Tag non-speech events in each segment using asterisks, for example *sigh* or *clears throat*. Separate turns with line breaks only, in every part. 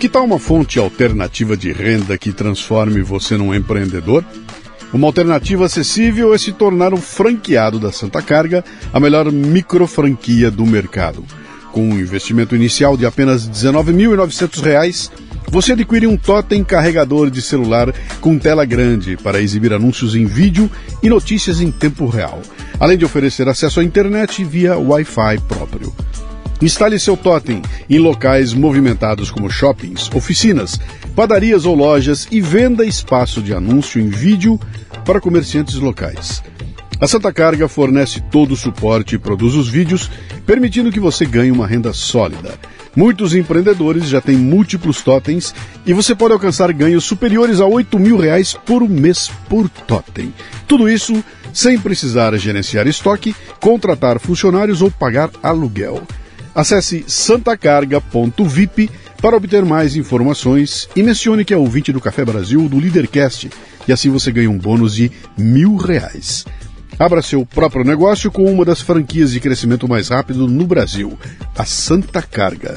Que tal uma fonte alternativa de renda que transforme você num empreendedor? Uma alternativa acessível é se tornar um franqueado da Santa Carga, a melhor micro franquia do mercado. Com um investimento inicial de apenas R$ 19.900, você adquire um totem carregador de celular com tela grande para exibir anúncios em vídeo e notícias em tempo real, além de oferecer acesso à internet via Wi-Fi próprio. Instale seu totem em locais movimentados como shoppings, oficinas, padarias ou lojas e venda espaço de anúncio em vídeo para comerciantes locais. A Santa Carga fornece todo o suporte e produz os vídeos, permitindo que você ganhe uma renda sólida. Muitos empreendedores já têm múltiplos totens e você pode alcançar ganhos superiores a 8 mil reais por mês por totem. Tudo isso sem precisar gerenciar estoque, contratar funcionários ou pagar aluguel. Acesse santacarga.vip para obter mais informações e mencione que é ouvinte do Café Brasil do Leadercast e assim você ganha um bônus de mil reais. Abra seu próprio negócio com uma das franquias de crescimento mais rápido no Brasil, a Santa Carga.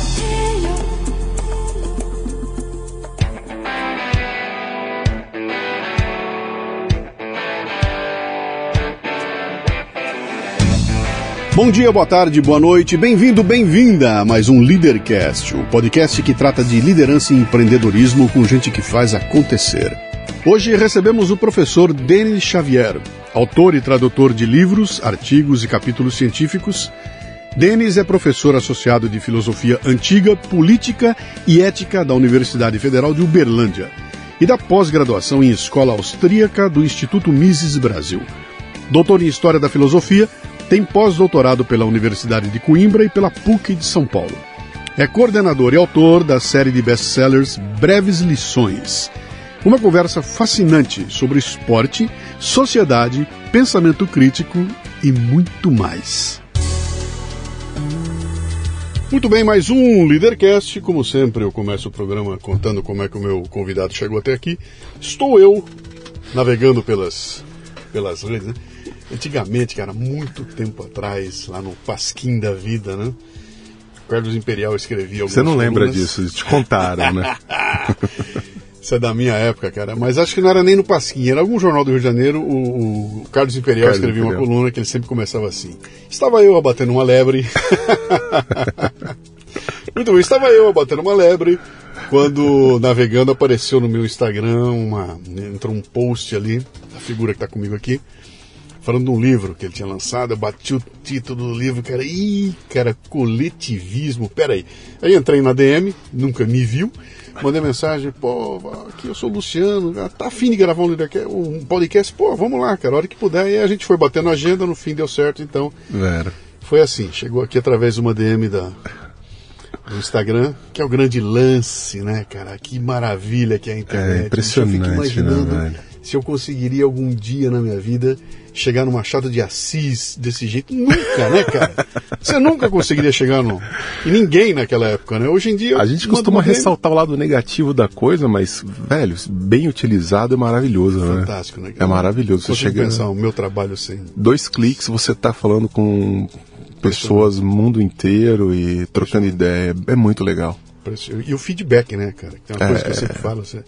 Bom dia, boa tarde, boa noite, bem-vindo, bem-vinda a mais um Leadercast, o podcast que trata de liderança e empreendedorismo com gente que faz acontecer. Hoje recebemos o professor Denis Xavier, autor e tradutor de livros, artigos e capítulos científicos. Denis é professor associado de filosofia antiga, política e ética da Universidade Federal de Uberlândia e da pós-graduação em escola austríaca do Instituto Mises Brasil. Doutor em História da Filosofia, tem pós-doutorado pela Universidade de Coimbra e pela PUC de São Paulo. É coordenador e autor da série de best-sellers Breves Lições. Uma conversa fascinante sobre esporte, sociedade, pensamento crítico e muito mais. Muito bem, mais um Leadercast. Como sempre, eu começo o programa contando como é que o meu convidado chegou até aqui. Estou eu navegando pelas, pelas redes, né? Antigamente, cara, muito tempo atrás, lá no Pasquim da Vida, né? Carlos Imperial escrevia algumas
Você não lembra
colunas.
disso, te contaram, né? *laughs*
Isso é da minha época, cara. Mas acho que não era nem no Pasquim, era algum jornal do Rio de Janeiro. O, o Carlos Imperial
Carlos
escrevia uma
Imperial.
coluna que ele sempre começava assim. Estava eu abatendo uma lebre. *laughs* Muito bem, estava eu abatendo uma lebre quando navegando apareceu no meu Instagram uma entrou um post ali da figura que está comigo aqui falando de um livro que ele tinha lançado, eu bati o título do livro, cara, ih, cara, coletivismo, peraí. Aí entrei na DM, nunca me viu, mandei mensagem, pô, aqui eu sou o Luciano, tá afim de gravar um, podcast? Pô, vamos lá, cara, a hora que puder. E aí a gente foi batendo a agenda, no fim deu certo, então
Vera.
foi assim, chegou aqui através de uma DM da, do Instagram, que é o grande lance, né, cara? Que maravilha que é a internet.
É impressionante,
Eu fico imaginando
né, velho?
Se eu conseguiria algum dia na minha vida chegar no Machado de Assis desse jeito. Nunca, né, cara? *laughs* Você nunca conseguiria chegar no. E ninguém naquela época, né? Hoje em dia.
A gente costuma ressaltar o lado negativo da coisa, mas, velho, bem utilizado é maravilhoso, né?
Fantástico, né?
É maravilhoso. Você chega
pensar o meu trabalho sem.
dois cliques, você tá falando com pessoas do mundo inteiro e trocando ideia. É muito legal.
E o feedback, né, cara? Que é uma
É.
coisa que eu sempre falo. você-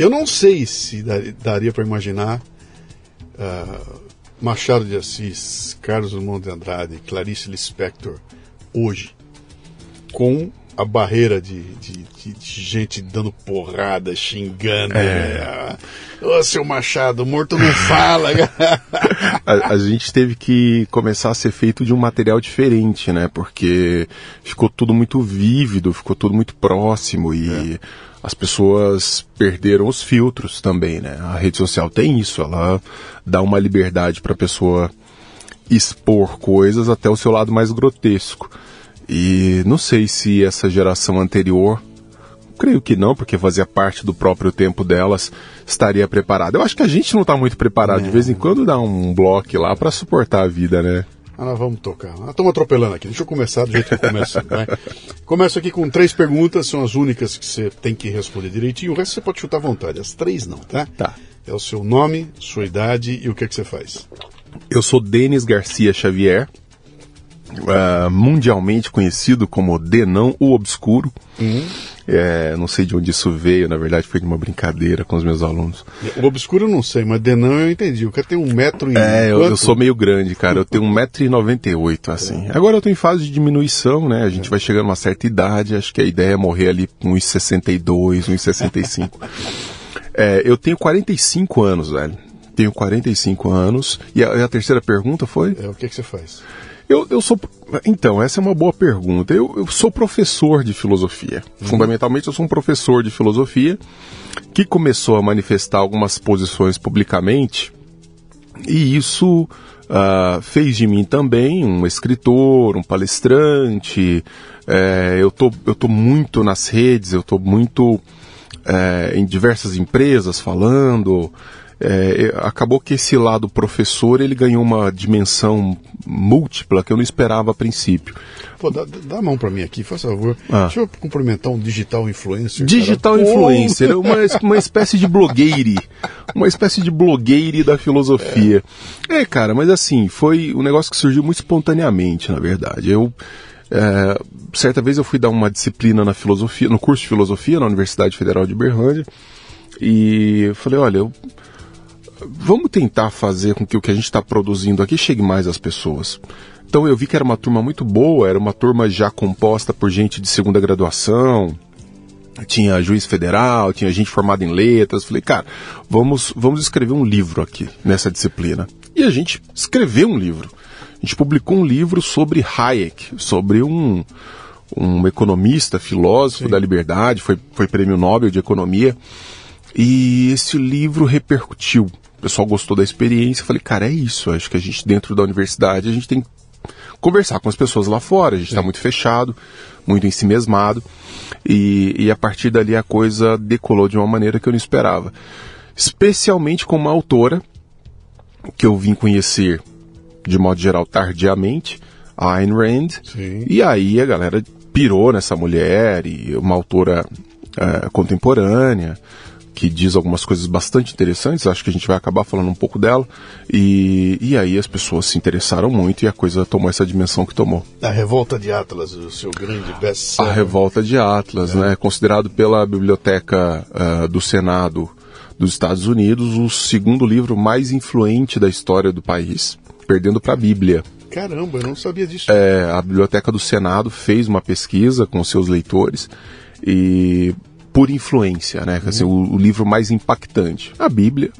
Eu não sei se dar- daria para imaginar ah, Machado de Assis, Carlos Drummond de Andrade, Clarice Lispector hoje com a barreira de, de, de, de gente dando porrada, xingando. É. Né? Ô, seu Machado, morto não fala. *laughs* *laughs*
a, a, gente teve que começar a ser feito de um material diferente, né? Porque ficou tudo muito vívido, ficou tudo muito próximo e. É as pessoas perderam os filtros também, né? A rede social tem isso, ela dá uma liberdade para a pessoa expor coisas até o seu lado mais grotesco. E não sei se essa geração anterior, creio que não, porque fazia parte do próprio tempo delas, estaria preparada. Eu acho que a gente não está muito preparado. É. De vez em quando dá um bloco lá para suportar a vida, né?
Ah, nós vamos tocar. Estamos atropelando aqui. Deixa eu começar do jeito que eu começo. *laughs* Né? Começo aqui com três perguntas, são as únicas que você tem que responder direitinho. O resto você pode chutar à vontade. As três não, tá?
Tá.
É o seu nome, sua idade e o que é que você faz.
Eu sou Denis Garcia Xavier, uh, mundialmente conhecido como Denão o Obscuro. Uhum. É, não sei de onde isso veio, na verdade foi de uma brincadeira com os meus alunos.
O obscuro eu não sei, mas Denão eu entendi. O cara tem um metro e...
É, eu, eu, sou meio grande, cara. Eu tenho um metro e noventa e oito, assim. Agora eu tô em fase de diminuição, né? A gente é. vai chegando a uma certa idade, acho que a ideia é morrer ali com uns 62, uns 65. é, eu tenho 45 anos, velho. Tenho 45 anos. E a, a terceira pergunta foi?
É, o que, que você faz?
Eu, eu sou. Então, essa é uma boa pergunta. Eu, eu sou professor de filosofia. Uhum. Fundamentalmente, eu sou um professor de filosofia que começou a manifestar algumas posições publicamente, e isso uh, fez de mim também um escritor, um palestrante. É, eu, tô, eu tô muito nas redes, eu tô muito é, em diversas empresas falando é, acabou que esse lado professor ele ganhou uma dimensão múltipla que eu não esperava a princípio.
Pô, dá, dá a mão para mim aqui, faz favor. Ah. Deixa eu cumprimentar um digital influencer.
Digital cara. influencer, uma, uma espécie de blogueire. Uma espécie de blogueire da filosofia. É. é, cara, mas assim, foi um negócio que surgiu muito espontaneamente, na verdade. Eu. É, certa vez eu fui dar uma disciplina na filosofia, no curso de filosofia na Universidade Federal de Berlândia, e falei, olha, eu vamos tentar fazer com que o que a gente está produzindo aqui chegue mais às pessoas. Então eu vi que era uma turma muito boa, era uma turma já composta por gente de segunda graduação, tinha juiz federal, tinha gente formada em letras. Falei, cara, vamos, vamos escrever um livro aqui nessa disciplina. E a gente escreveu um livro. A gente publicou um livro sobre Hayek, sobre um, um economista, filósofo Sim. da liberdade, foi, foi prêmio Nobel de Economia. E esse livro repercutiu o pessoal gostou da experiência. Falei, cara, é isso. Acho que a gente, dentro da universidade, a gente tem que conversar com as pessoas lá fora. A gente está muito fechado, muito ensimesmado. E, e a partir dali a coisa decolou de uma maneira que eu não esperava. Especialmente com uma autora que eu vim conhecer, de modo geral, tardiamente, a Ayn Rand. Sim. E aí a galera pirou nessa mulher, e uma autora é, contemporânea que diz algumas coisas bastante interessantes, acho que a gente vai acabar falando um pouco dela, e, e aí as pessoas se interessaram muito e a coisa tomou essa dimensão que tomou.
A Revolta de Atlas, o seu grande best
A Revolta de Atlas, é. né, considerado pela Biblioteca uh, do Senado dos Estados Unidos o segundo livro mais influente da história do país, perdendo para a Bíblia.
Caramba, eu não sabia disso.
É, a Biblioteca do Senado fez uma pesquisa com seus leitores e por influência, né? Assim, o, o, livro mais impactante, a Bíblia,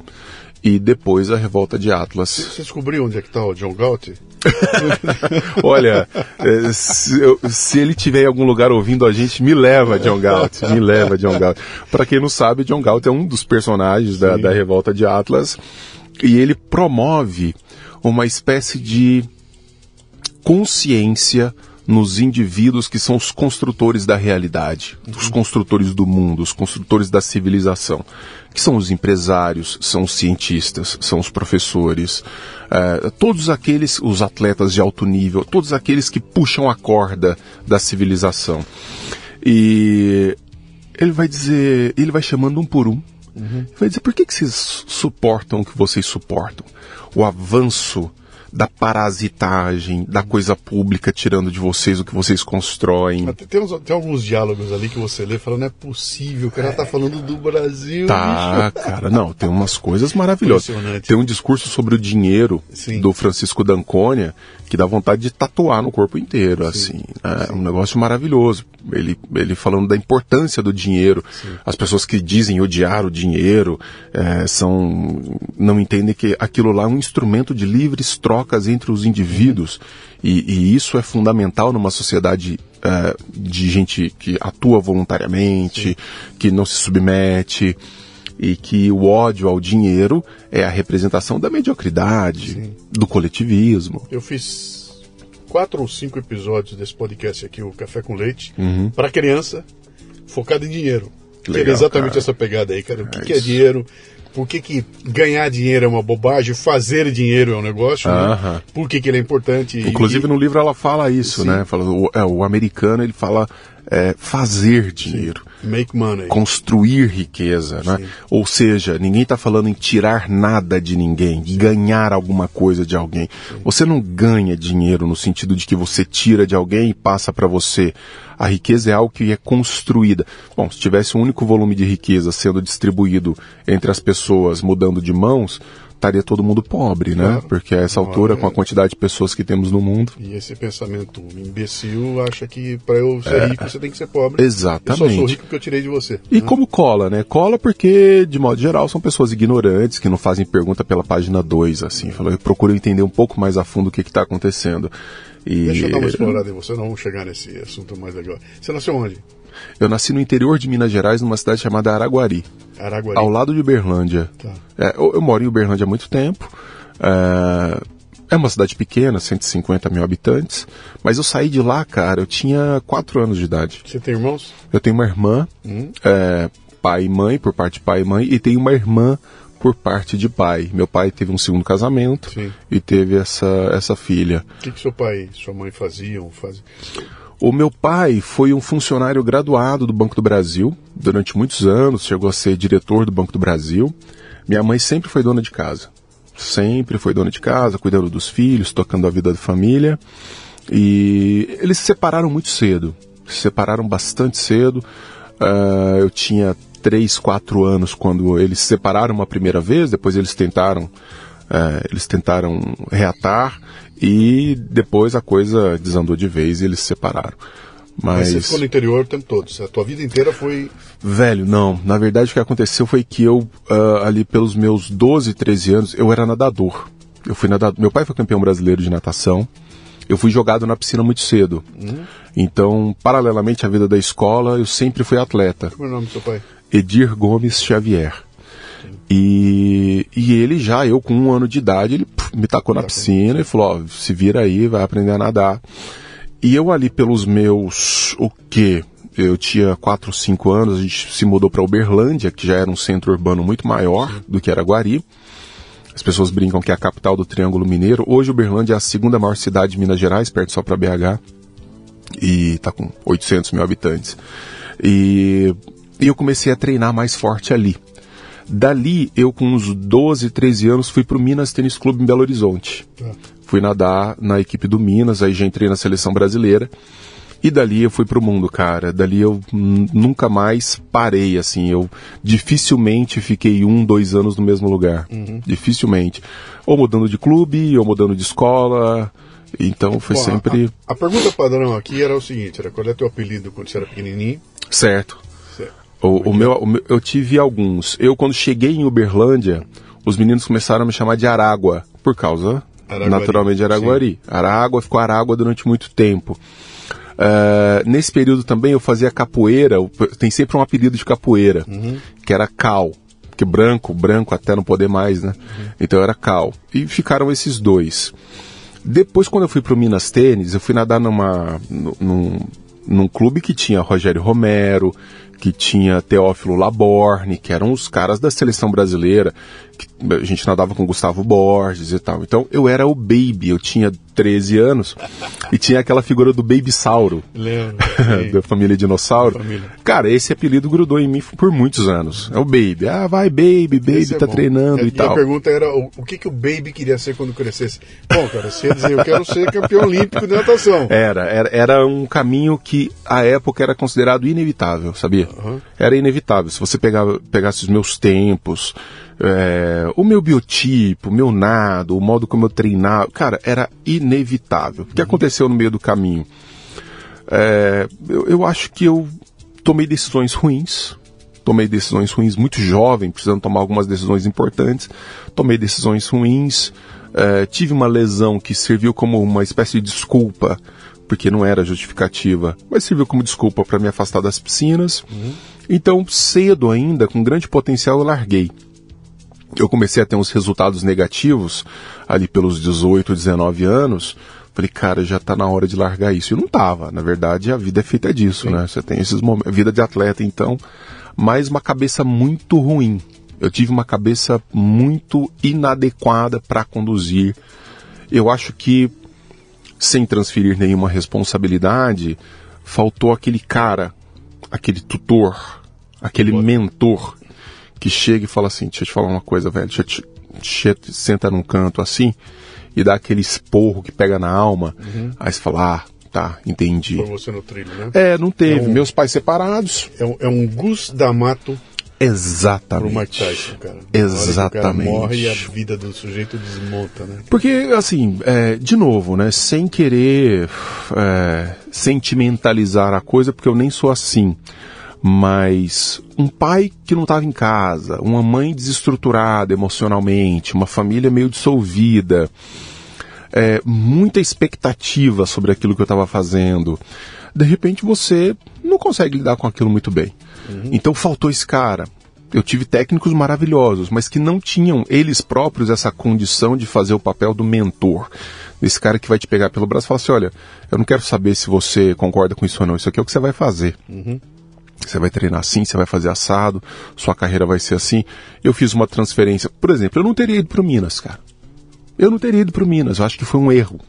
e depois a Revolta de Atlas.
Você descobriu onde é que está o John Galt? *laughs*
Olha, é, se, eu, se, ele tiver em algum lugar ouvindo a gente, me leva John Galt, me leva John Galt. Para quem não sabe, John Galt é um dos personagens da, da Revolta de Atlas e ele promove uma espécie de consciência nos indivíduos que são os construtores da realidade, os construtores do mundo, os construtores da civilização, que são os empresários, são os cientistas, são os professores, é, todos aqueles, os atletas de alto nível, todos aqueles que puxam a corda da civilização. E ele vai dizer, ele vai chamando um por um, uhum. vai dizer por que, que vocês suportam o que vocês suportam? O avanço da parasitagem, da coisa pública tirando de vocês o que vocês constroem.
Tem, tem, uns, tem alguns diálogos ali que você lê falando, não é possível, o cara é. tá falando do Brasil.
Tá, bicho. cara, não, tem umas coisas maravilhosas. Tem um discurso sobre o dinheiro Sim. do Francisco D'Ancônia que dá vontade de tatuar no corpo inteiro, Sim. assim. É um negócio maravilhoso. Ele, ele falando da importância do dinheiro. Sim. As pessoas que dizem odiar o dinheiro é, são não entendem que aquilo lá é um instrumento de livres trocas entre os indivíduos. E, e isso é fundamental numa sociedade é, de gente que atua voluntariamente, Sim. que não se submete e que o ódio ao dinheiro é a representação da mediocridade, Sim. do coletivismo.
Eu fiz quatro ou cinco episódios desse podcast aqui, o Café com Leite, uhum. para criança, focado em dinheiro. Legal, que era exatamente cara. essa pegada aí, cara. O que é, que é dinheiro? Por que, que ganhar dinheiro é uma bobagem? Fazer dinheiro é um negócio? Né? Por que, que ele é importante?
Inclusive e... no livro ela fala isso, Sim. né? Fala, o, é, o americano ele fala é, fazer dinheiro.
Sim. Make money.
Construir riqueza, né? Ou seja, ninguém está falando em tirar nada de ninguém, Sim. ganhar alguma coisa de alguém. Você não ganha dinheiro no sentido de que você tira de alguém e passa para você. A riqueza é algo que é construída. Bom, se tivesse um único volume de riqueza sendo distribuído entre as pessoas, mudando de mãos, estaria todo mundo pobre, né? Claro. Porque a essa altura, com a quantidade de pessoas que temos no mundo.
E esse pensamento imbecil acha que para eu ser é, rico você tem que ser pobre.
Exatamente.
Eu só sou rico porque eu tirei de você.
E né? como cola, né? Cola porque, de modo geral, são pessoas ignorantes que não fazem pergunta pela página 2, assim. Fala, eu procuro entender um pouco mais a fundo o que está acontecendo.
E... Deixa eu dar uma explorada em você, não vamos chegar nesse assunto mais legal. Você nasceu onde?
Eu nasci no interior de Minas Gerais, numa cidade chamada Araguari.
Araguari.
Ao lado de Uberlândia. Tá. É, eu, eu, moro em Uberlândia há muito tempo. É, é uma cidade pequena, 150 mil habitantes. Mas eu saí de lá, cara, eu tinha 4 anos de idade.
Você tem irmãos?
Eu tenho uma irmã, hum. é, pai e mãe, por parte de pai e mãe, e tenho uma irmã por parte de pai. Meu pai teve um segundo casamento Sim. e teve essa, essa filha.
O que, que seu pai e sua mãe faziam? faziam?
O meu pai foi um funcionário graduado do Banco do Brasil durante muitos anos, chegou a ser diretor do Banco do Brasil. Minha mãe sempre foi dona de casa. Sempre foi dona de casa, cuidando dos filhos, tocando a vida da família. E eles se separaram muito cedo. Se separaram bastante cedo. Uh, eu tinha 3, 4 anos quando eles se separaram uma primeira vez, depois eles tentaram, uh, eles tentaram reatar e depois a coisa desandou de vez e eles se separaram. Mas... Mas
você ficou no interior o tempo todo, a tua vida inteira foi...
Velho, não. Na verdade o que aconteceu foi que eu, uh, ali pelos meus 12, 13 anos, eu era nadador. Eu fui nadador. Meu pai foi campeão brasileiro de natação. Eu fui jogado na piscina muito cedo. Uhum. Então, paralelamente à vida da escola, eu sempre fui atleta.
Como é o nome do seu pai?
Edir Gomes Xavier. E, e ele já, eu com um ano de idade, ele puf, me tacou na piscina e falou, ó, se vira aí, vai aprender a nadar. E eu ali pelos meus, o quê? Eu tinha 4, 5 anos, a gente se mudou para Uberlândia, que já era um centro urbano muito maior Sim. do que Araguari. As pessoas brincam que é a capital do Triângulo Mineiro. Hoje Uberlândia é a segunda maior cidade de Minas Gerais, perto só para BH. E tá com 800 mil habitantes. E, e eu comecei a treinar mais forte ali. Dali, eu com uns 12, 13 anos, fui pro Minas Tênis Clube em Belo Horizonte. Tá. Fui nadar na equipe do Minas, aí já entrei na seleção brasileira. E dali eu fui pro mundo, cara. Dali eu nunca mais parei, assim. Eu dificilmente fiquei um, dois anos no mesmo lugar. Uhum. Dificilmente. Ou mudando de clube, ou mudando de escola. Então foi Bom, sempre.
A, a, pergunta padrão aqui era o seguinte: era qual é teu apelido quando você era pequenininho?
Certo. O, o, meu, o, meu, eu tive alguns. Eu, quando cheguei em Uberlândia, os meninos começaram a me chamar de Aragua, por causa, Araguari, naturalmente, de Araguari. Sim. Aragua ficou Aragua durante muito tempo. Uh, nesse período também eu fazia capoeira, tem sempre um apelido de capoeira, uhum. que era Cal. Que branco, branco até não poder mais, né? Uhum. Então era Cal. E ficaram esses dois. Depois, quando eu fui pro Minas Tênis, eu fui nadar numa, num, num clube que tinha Rogério Romero, que tinha Teófilo Laborne, que eram os caras da seleção brasileira, que a gente nadava com Gustavo Borges e tal. Então eu era o baby, eu tinha 13 anos, e tinha aquela figura do Baby Sauro.
Lembro. *laughs*
da família Dinossauro.
Família.
Cara, esse apelido grudou em mim por muitos anos. É o Baby. Ah, vai, Baby, Baby,
Esse é
tá
bom.
treinando
É,
e tal.
a pergunta era o, o que, que o Baby queria ser quando crescesse. Bom, cara, você ia dizer, eu quero ser campeão olímpico de natação.
Era, era, era um caminho que à época era considerado inevitável, sabia? Era inevitável. Se você pegava, pegasse os meus tempos, é, o meu biotipo, o meu nado, o modo como eu treinava, cara, era inevitável. O que aconteceu no meio do caminho? É, eu, eu acho que eu tomei decisões ruins. Tomei decisões ruins muito jovem, precisando tomar algumas decisões importantes. Tomei decisões ruins. é, tive uma lesão que serviu como uma espécie de desculpa, porque não era justificativa, mas serviu como desculpa para me afastar das piscinas. Então, cedo ainda, com grande potencial, eu larguei eu comecei a ter uns resultados negativos ali pelos 18, 19 anos. Falei, cara, já tá na hora de largar isso. E não tava. Na verdade, a vida é feita disso, né? Você tem esses momentos. Vida de atleta, então. Mas uma cabeça muito ruim. Eu tive uma cabeça muito inadequada para conduzir. Eu acho que, sem transferir nenhuma responsabilidade, faltou aquele cara, aquele tutor, aquele mentor que chega e fala assim, deixa eu te falar uma coisa, velho, deixa eu te, deixa eu te- senta num canto assim e dá aquele esporro que pega na alma, aí você fala, ah, tá, entendi.
Por você no trilho, né?
É, não teve.
É um-
Meus pais separados.
É um, é um Gus D'Amato pro
Exatamente.
Mike Tyson, cara.
Exatamente.
Na hora que o cara morre e a vida do sujeito desmonta, né?
Porque, assim, é, de novo, né, sem querer é, sentimentalizar a coisa, porque eu nem sou assim, mas um pai que não estava em casa, uma mãe desestruturada emocionalmente, uma família meio dissolvida, é, muita expectativa sobre aquilo que eu estava fazendo. De repente você não consegue lidar com aquilo muito bem. Então faltou esse cara. Eu tive técnicos maravilhosos, mas que não tinham eles próprios essa condição de fazer o papel do mentor. Desse cara que vai te pegar pelo braço e falar assim: olha, eu não quero saber se você concorda com isso ou não, isso aqui é o que você vai fazer. Você vai treinar assim, você vai fazer assado, sua carreira vai ser assim. Eu fiz uma transferência. Por exemplo, eu não teria ido para Minas, cara. Eu não teria ido para Minas, eu acho que foi um erro.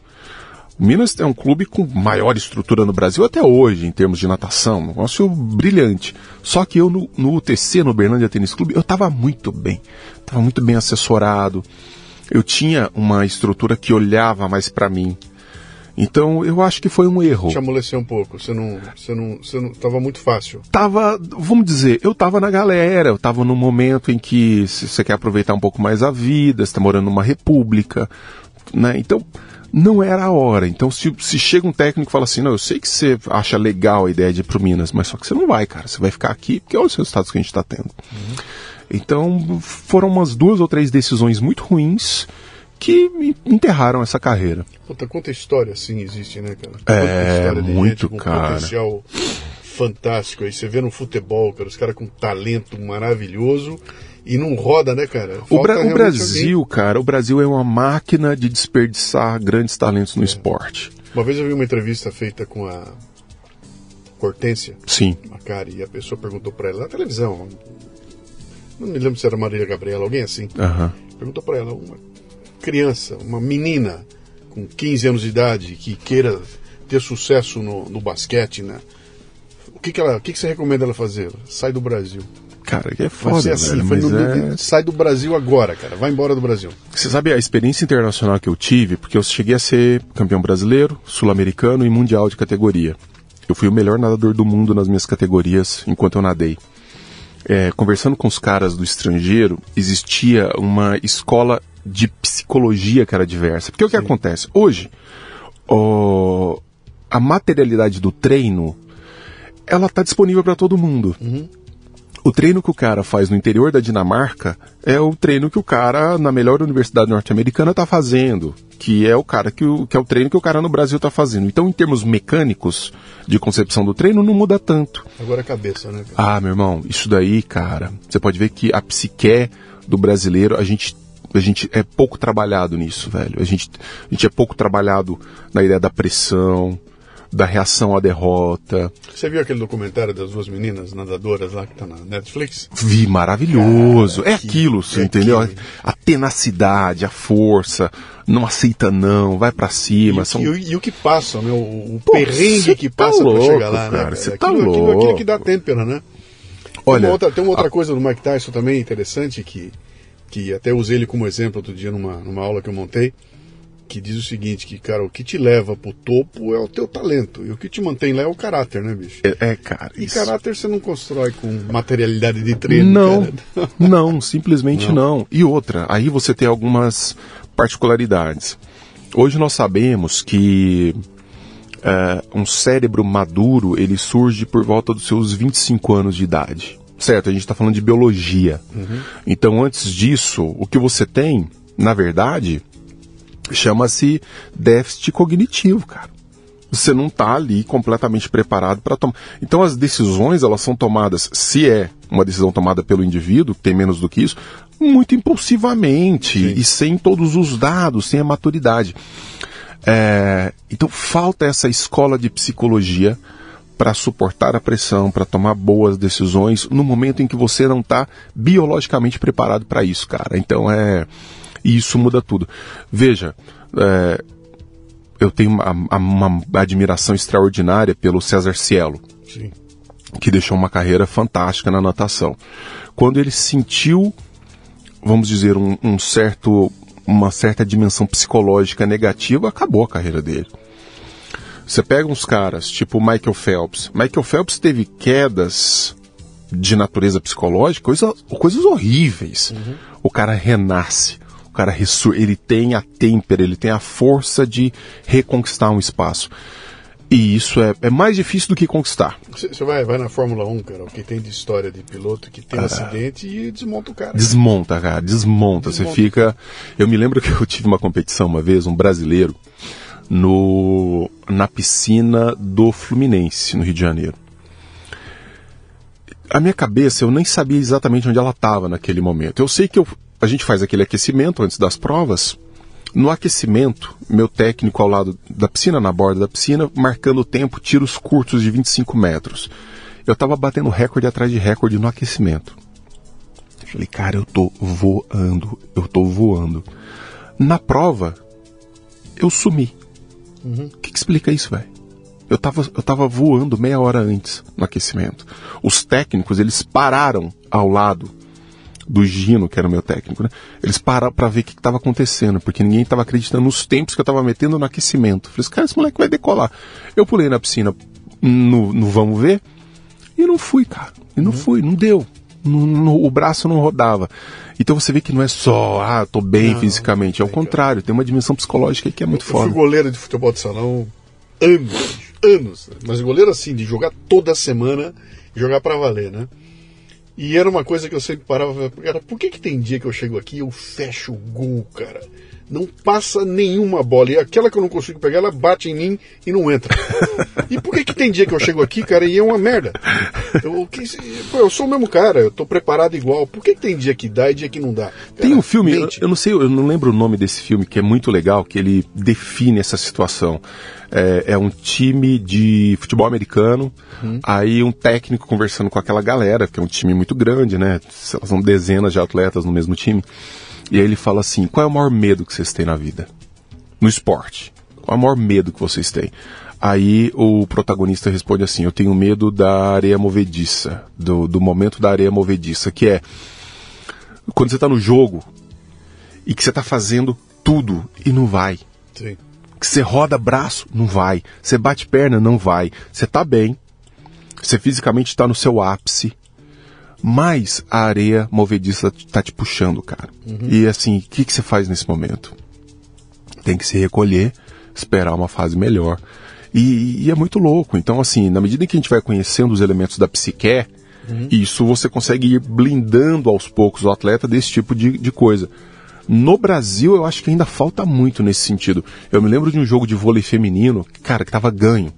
O Minas é um clube com maior estrutura no Brasil até hoje, em termos de natação. Um negócio brilhante. Só que eu, no, no UTC, no Berlândia Tênis Clube, eu estava muito bem. Estava muito bem assessorado. Eu tinha uma estrutura que olhava mais para mim. Então, eu acho que foi um erro.
Te amoleceu um pouco. Você não, você não, você não, tava muito fácil.
tava, vamos dizer, eu tava na galera, eu tava num momento em que se você quer aproveitar um pouco mais a vida, você tá morando numa república, né? Então, não era a hora. Então, se, se chega um técnico e fala assim, não, eu sei que você acha legal a ideia de ir pro Minas, mas só que você não vai, cara. Você vai ficar aqui, porque olha os resultados que a gente tá tendo. Então, foram umas duas ou três decisões muito ruins que me enterraram essa carreira.
Puta, quanta história assim existe, né, cara?
É,
Quanta de
muito,
gente
cara.
potencial fantástico. Aí você vê no futebol, cara, os caras com talento maravilhoso e não roda, né, cara?
O, Bra- o Brasil, cara, o Brasil é uma máquina de desperdiçar grandes talentos
É.
no esporte.
alguém. Uma vez eu vi uma entrevista feita com a Hortência
Sim.
Macari e a pessoa perguntou pra ela na televisão. Não me lembro se era Marília Gabriela, alguém assim.
Aham.
Perguntou pra ela, uma criança, uma menina com 15 anos de idade que queira ter sucesso no, no basquete, né? O que, que, ela, o que, que você recomenda ela fazer? Sai do Brasil.
Cara, que é foda,
assim,
velho,
foi no-
é-
sai do Brasil agora, cara. Vai embora do Brasil.
Você sabe a experiência internacional que eu tive, porque eu cheguei a ser campeão brasileiro, sul-americano e mundial de categoria. Eu fui o melhor nadador do mundo nas minhas categorias enquanto eu nadei. É, conversando com os caras do estrangeiro, existia uma escola de psicologia que era diversa. Porque o que acontece? Hoje, ó, a materialidade do treino, ela está disponível para todo mundo. O treino que o cara faz no interior da Dinamarca é o treino que o cara na melhor universidade norte-americana está fazendo, que é o cara que, o, que é o treino que o cara no Brasil está fazendo. Então, em termos mecânicos de concepção do treino, não muda tanto.
Agora a cabeça, né, cara?
Ah, meu irmão, isso daí, cara, você pode ver que a psique do brasileiro, a gente a gente é pouco trabalhado nisso, velho. A gente, a gente é pouco trabalhado na ideia da pressão, da reação à derrota.
Você viu aquele documentário das duas meninas nadadoras lá que tá na Netflix?
Vi, maravilhoso.
Cara,
é
que-
aquilo, você
é
entendeu?
aquilo.
A tenacidade, a força, não aceita não, vai pra cima.
E,
são...
e o- e o que passa, né? O,
Pô,
perrengue que
tá
passa pra
louco,
chegar lá,
cara,
né?
cê
velho?
tá
aquilo, aquilo, aquilo que dá
louco.
têmpera, né? tem
Olha,
uma outra, tem uma outra coisa do Mike Tyson também interessante que, que até usei ele como exemplo outro dia numa, numa aula que eu montei, que diz o seguinte, que, cara, o que te leva pro topo é o teu talento. E o que te mantém lá é o caráter, né, bicho?
é, é, cara.
E
isso-
caráter você não constrói com materialidade de treino,
Não,
cara. *laughs*
não, simplesmente não. E outra, aí você tem algumas particularidades. Hoje nós sabemos que é, um cérebro maduro ele surge por volta dos seus 25 anos de idade. Certo, a gente está falando de biologia. Então, antes disso, o que você tem, na verdade, chama-se déficit cognitivo, cara. Você não está ali completamente preparado para tomar. Então as decisões elas são tomadas, se é uma decisão tomada pelo indivíduo, tem menos do que isso, muito impulsivamente
Sim.
e sem todos os dados, sem a maturidade. É, então falta essa escola de psicologia para suportar a pressão, para tomar boas decisões no momento em que você não está biologicamente preparado para isso, cara. Então é e isso muda tudo. Veja, é, eu tenho uma, uma admiração extraordinária pelo César Cielo
Sim.
que deixou uma carreira fantástica na natação. Quando ele sentiu, vamos dizer, um, um certo, uma certa dimensão psicológica negativa, acabou a carreira dele. Você pega uns caras, tipo o Michael Phelps. Michael Phelps teve quedas de natureza psicológica, coisa, coisas horríveis. O cara renasce. O cara ressur ele tem a têmpera, ele tem a força de reconquistar um espaço. E isso é, é mais difícil do que conquistar.
Você você vai, vai na Fórmula 1, cara, o que tem de história de piloto que tem um acidente e desmonta o cara.
Desmonta, cara, desmonta. Você
Desmonta.
fica. Eu me lembro que eu tive uma competição uma vez, um brasileiro, no na piscina do Fluminense, no Rio de Janeiro. A minha cabeça, eu nem sabia exatamente onde ela estava naquele momento. Eu sei que eu, a gente faz aquele aquecimento antes das provas. No aquecimento, meu técnico ao lado da piscina, na borda da piscina, marcando o tempo, tiros curtos de 25 metros. Eu estava batendo recorde atrás de recorde no aquecimento. Eu falei, cara, eu tô voando, eu tô voando. Na prova, eu sumi. O que, que explica isso, velho? Eu tava, eu tava voando meia hora antes no aquecimento. Os técnicos, eles pararam ao lado do Gino, que era o meu técnico, né? Eles pararam pra ver o que, que tava acontecendo, porque ninguém tava acreditando nos tempos que eu tava metendo no aquecimento. Falei, cara, esse moleque vai decolar. Eu pulei na piscina no, no vamos ver e não fui, cara. E não fui, não deu. Não- não- o braço não rodava. Então você vê que não é só, ah, tô bem
Não,
fisicamente. É o
cara.
contrário, tem uma dimensão psicológica que é muito
eu fui goleiro de futebol de salão anos, anos. Mas goleiro assim, de jogar toda semana e jogar pra valer, né? E era uma coisa que eu sempre parava cara, por que, que tem dia que eu chego aqui e eu fecho o gol, cara? Não passa nenhuma bola. E aquela que eu não consigo pegar, ela bate em mim e não entra. *laughs* E por que, que tem dia que eu chego aqui, cara, e é uma merda? Eu, que, pô, eu sou o mesmo cara, eu tô preparado igual. Por que, que tem dia que dá e dia que não dá?
Tem
Cara,
um filme, eu, eu não sei, eu não lembro o nome desse filme, que é muito legal, que ele define essa situação. É, é um time de futebol americano, aí um técnico conversando com aquela galera, que é um time muito grande, né? São dezenas de atletas no mesmo time. E aí ele fala assim: qual é o maior medo que vocês têm na vida? No esporte. Qual é o maior medo que vocês têm? Aí o protagonista responde assim: Eu tenho medo da areia movediça, do, do momento da areia movediça, que é quando você tá no jogo e que você tá fazendo tudo e não vai.
Sim.
Que você roda braço, não vai. Você bate perna, não vai. Você tá bem. Você fisicamente tá no seu ápice. Mas a areia movediça tá te puxando, cara. E assim, o que, que você faz nesse momento? Tem que se recolher, esperar uma fase melhor. E, e é muito louco. Então, assim, na medida em que a gente vai conhecendo os elementos da psique, isso você consegue ir blindando aos poucos o atleta desse tipo de, de coisa. No Brasil, eu acho que ainda falta muito nesse sentido. Eu me lembro de um jogo de vôlei feminino, cara, que tava ganho.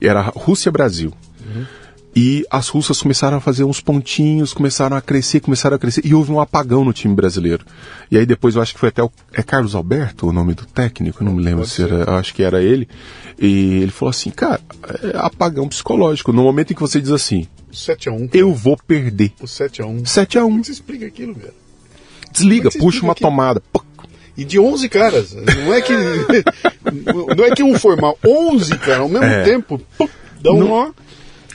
Era Rússia-Brasil. E as russas começaram a fazer uns pontinhos, começaram a crescer, começaram a crescer, e houve um apagão no time brasileiro. E aí depois eu acho que foi até o. É Carlos Alberto o nome do técnico? Eu não me lembro
Pode
se
ser.
era. Acho que era ele. E ele falou assim, cara, é apagão psicológico. No momento em que você diz assim,
7x1.
eu vou perder.
O 7x1.
7 a 1
Como é você explica aquilo, cara?
Desliga,
é
puxa
explica
uma
aquilo?
tomada. Pô,
E de 11 caras. Não é que. *laughs* não é que um foi mal. 11, cara, ao mesmo
É.
tempo. pum, dá um
Não-
nó.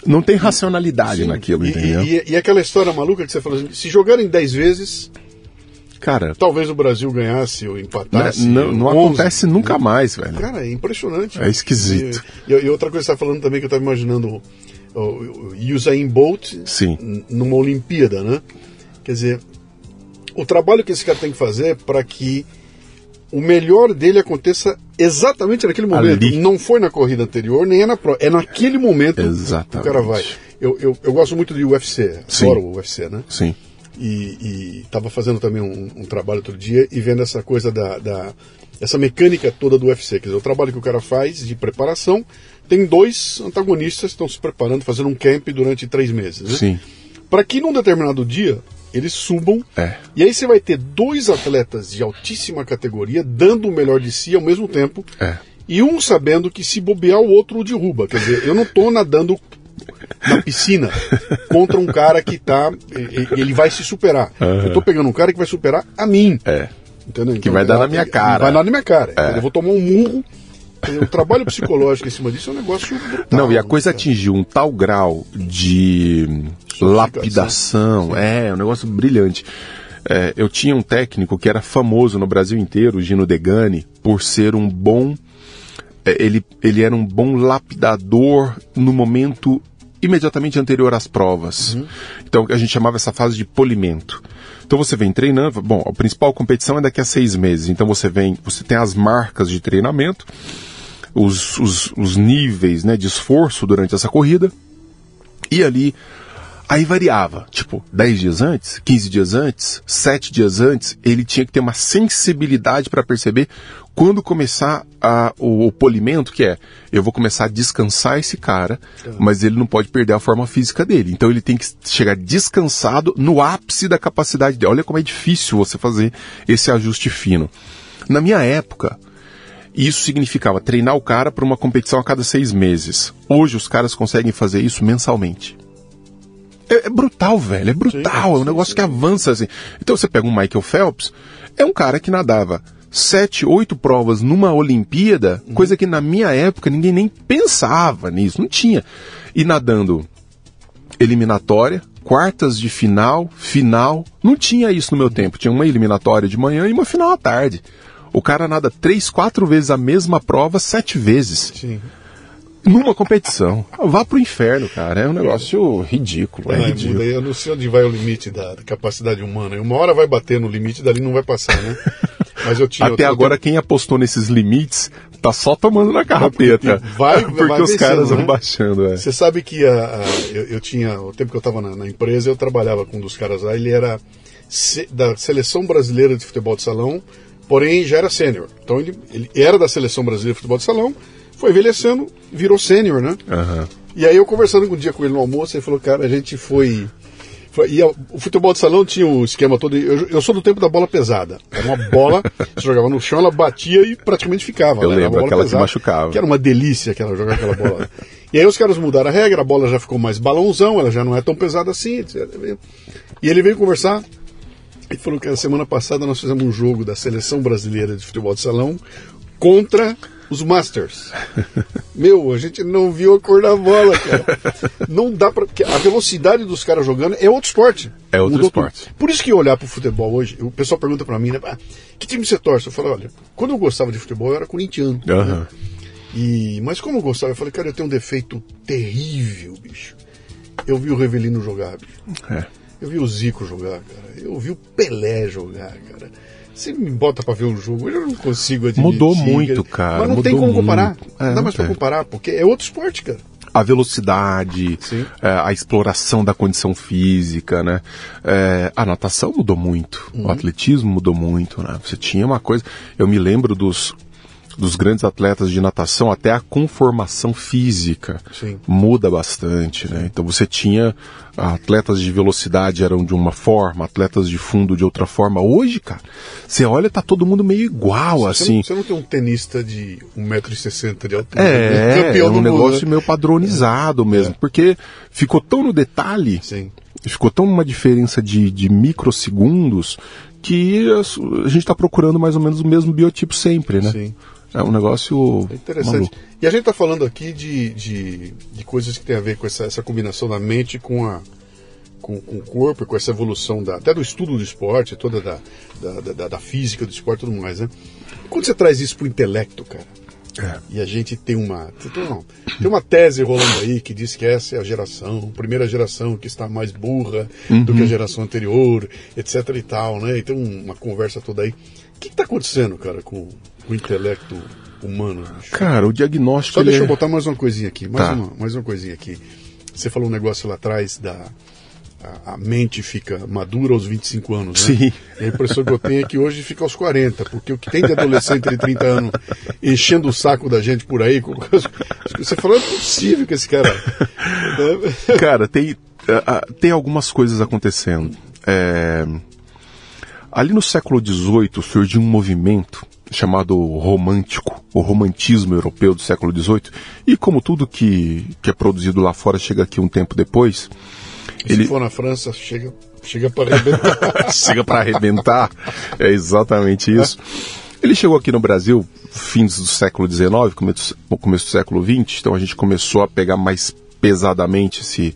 Não tem racionalidade naquilo,
E,
entendeu?
e- e aquela história maluca que você falou assim: se jogarem 10 vezes,
Cara,
talvez o Brasil ganhasse ou empatasse.
não, não
11.
acontece nunca mais, velho.
Cara, é impressionante.
É esquisito.
E, e- e outra coisa que você está falando também que eu estava imaginando o, o, Usain Bolt
Sim.
numa Olimpíada, né? Quer dizer, o trabalho que esse cara tem que fazer para que o melhor dele aconteça exatamente naquele momento.
Ali.
Não foi na corrida anterior, nem é na prova. É naquele momento
Exatamente.
que o cara vai. Eu, eu, eu gosto muito de UFC,
Sim.
adoro o UFC, né?
Sim.
e estava fazendo também um, um trabalho outro dia e vendo essa coisa da, da- essa mecânica toda do UFC, quer dizer, o trabalho que o cara faz de preparação, tem dois antagonistas que estão se preparando, fazendo um camp durante três meses, né?
Sim.
Para que num determinado dia eles subam
É.
e aí você vai ter dois atletas de altíssima categoria dando o melhor de si ao mesmo tempo
É.
e um sabendo que se bobear o outro o derruba. Quer dizer, eu não tô nadando na piscina contra um cara que tá. Ele vai se superar. Eu tô pegando um cara que vai superar a mim.
É.
Entendeu? Então,
vai dar na minha cara.
Vai dar na minha cara. Eu vou tomar um murro. O trabalho psicológico em cima disso é um negócio brutal.
Não, e a
né,
coisa
cara?
atingiu um tal grau de lapidação. É, um negócio brilhante. É, eu tinha um técnico que era famoso no Brasil inteiro, o Gino Degani, por ser um bom. é, Ele, ele era um bom lapidador no momento imediatamente anterior às provas. Então a gente chamava essa fase de polimento. Então você vem treinando, bom, a principal competição é daqui a seis meses. Então você vem, você tem as marcas de treinamento, os, os, os níveis né, de esforço durante essa corrida. E ali, aí variava. Tipo, 10 dias antes, 15 dias antes, 7 dias antes, ele tinha que ter uma sensibilidade para perceber quando começar a, o, o polimento, que é, eu vou começar a descansar esse cara, mas ele não pode perder a forma física dele. Então ele tem que chegar descansado no ápice da capacidade dele. Olha como é difícil você fazer esse ajuste fino. Na minha época, isso significava treinar o cara para uma competição a cada seis meses. Hoje os caras conseguem fazer isso mensalmente. É, é brutal, velho. É brutal.
Sim,
é um negócio que avança assim. Então você pega um Michael Phelps, é um cara que nadava sete, oito provas numa Olimpíada, coisa que na minha época ninguém nem pensava nisso. Não tinha. E nadando eliminatória, quartas de final, final. Não tinha isso no meu tempo. Tinha uma eliminatória de manhã e uma final à tarde. O cara nada três, quatro vezes a mesma prova, sete vezes.
Sim.
Numa competição. Vá pro inferno, cara. É um negócio ridículo. É
É,
ridículo.
muda. Eu não sei onde vai o limite da, da capacidade humana. Uma hora vai bater no limite, dali não vai passar, né? *laughs* Mas eu tinha. eu
Até
tenho-
agora, quem apostou nesses limites tá só tomando na carrapeta.
Vai- *laughs*
porque
vai
os
vencendo,
caras vão
né?
baixando. É.
Você sabe que a, a- eu, eu tinha, o tempo que eu estava na, na empresa, eu trabalhava com um dos caras lá, ele era se- da seleção brasileira de futebol de salão, porém já era sênior. Então ele, ele era da seleção brasileira de futebol de salão, foi envelhecendo, virou sênior, né?
Aham.
E aí eu conversando um dia com ele no almoço, ele falou, cara, a gente foi. foi e a- o futebol de salão tinha o esquema todo. Eu, eu sou do tempo da bola pesada. Era uma bola, *laughs* você jogava no chão, ela batia e praticamente ficava.
Eu
né?
Lembro,
bola
aquela que machucava.
Que era uma delícia aquela, jogar aquela bola. e aí os caras mudaram a regra, a bola já ficou mais balãozão, ela já não é tão pesada assim. etc. E ele veio conversar. Ele falou que a semana passada nós fizemos um jogo da seleção brasileira de futebol de salão contra os Masters. Meu, a gente não viu a cor da bola, cara. Não dá porque A velocidade dos caras jogando é outro esporte.
É outro
Mudou
esporte.
tudo. Por isso que olhar pro futebol hoje, o pessoal pergunta pra mim, né? "Ah, que time você torce? Eu falo, olha, quando eu gostava de futebol, eu era corintiano.
Aham.
né? E, mas como eu gostava, eu falei, cara, eu tenho um defeito terrível, bicho. Eu vi o Revelino jogar, bicho.
É.
Eu vi o Zico jogar, cara. Eu vi o Pelé jogar, cara. Você me bota pra ver o jogo, eu não consigo admitir.
Mudou muito, cara,
Mas não tem como comparar.
É,
não dá mais pra
tem.
comparar, porque é outro esporte, cara.
a velocidade, é, a exploração da condição física, né? É, a natação mudou muito,
Uhum.
o atletismo mudou muito, né? Você tinha uma coisa. Eu me lembro dos dos grandes atletas de natação, até a conformação física
Sim.
muda bastante, né? Então você tinha atletas de velocidade eram de uma forma, atletas de fundo de outra forma. Hoje, cara, você olha, tá todo mundo meio igual,
Você
assim.
não, você não tem um tenista de 1,60m de altura.
É, é
campeão
um
mundo,
negócio
né?
meio padronizado mesmo, porque ficou tão no detalhe,
Sim.
ficou tão uma diferença de, de microsegundos que a, a gente está procurando mais ou menos o mesmo biotipo sempre, né?
Sim.
É um negócio
É interessante.
maluco.
E a gente está falando aqui de, de, de coisas que tem a ver com essa, essa combinação da mente com, a, com, com o corpo, com essa evolução da, até do estudo do esporte, toda da, da, da, da física do esporte e tudo mais, né? E quando você traz isso para o intelecto, cara,
É.
e a gente tem uma, tem uma tem uma tese rolando aí que diz que essa é a geração, a primeira geração que está mais burra do que a geração anterior, etc e tal, né? E tem um- uma conversa toda aí. O que está acontecendo, cara, com o intelecto humano? bicho?
Cara, o diagnóstico.
Só deixa eu
é-
botar mais uma coisinha aqui, mais,
Tá.
uma, mais uma coisinha aqui. Você falou um negócio lá atrás da. A, a mente fica madura aos 25 anos, né?
Sim.
E a impressão que eu tenho é que hoje fica aos 40, porque o que tem de adolescente de 30 anos enchendo o saco da gente por aí, com- você falou, é possível que esse cara. né?
Cara, tem, tem algumas coisas acontecendo. É, ali no século XVIII surgiu um movimento chamado romântico, o romantismo europeu do século XVIII. E como tudo que, que é produzido lá fora chega aqui um tempo depois,
Se for na França, chega, chega para arrebentar. *laughs*
chega para arrebentar. É exatamente isso. Ele chegou aqui no Brasil fins do século XIX, começo, começo do século XX, então a gente começou a pegar mais pesadamente esse,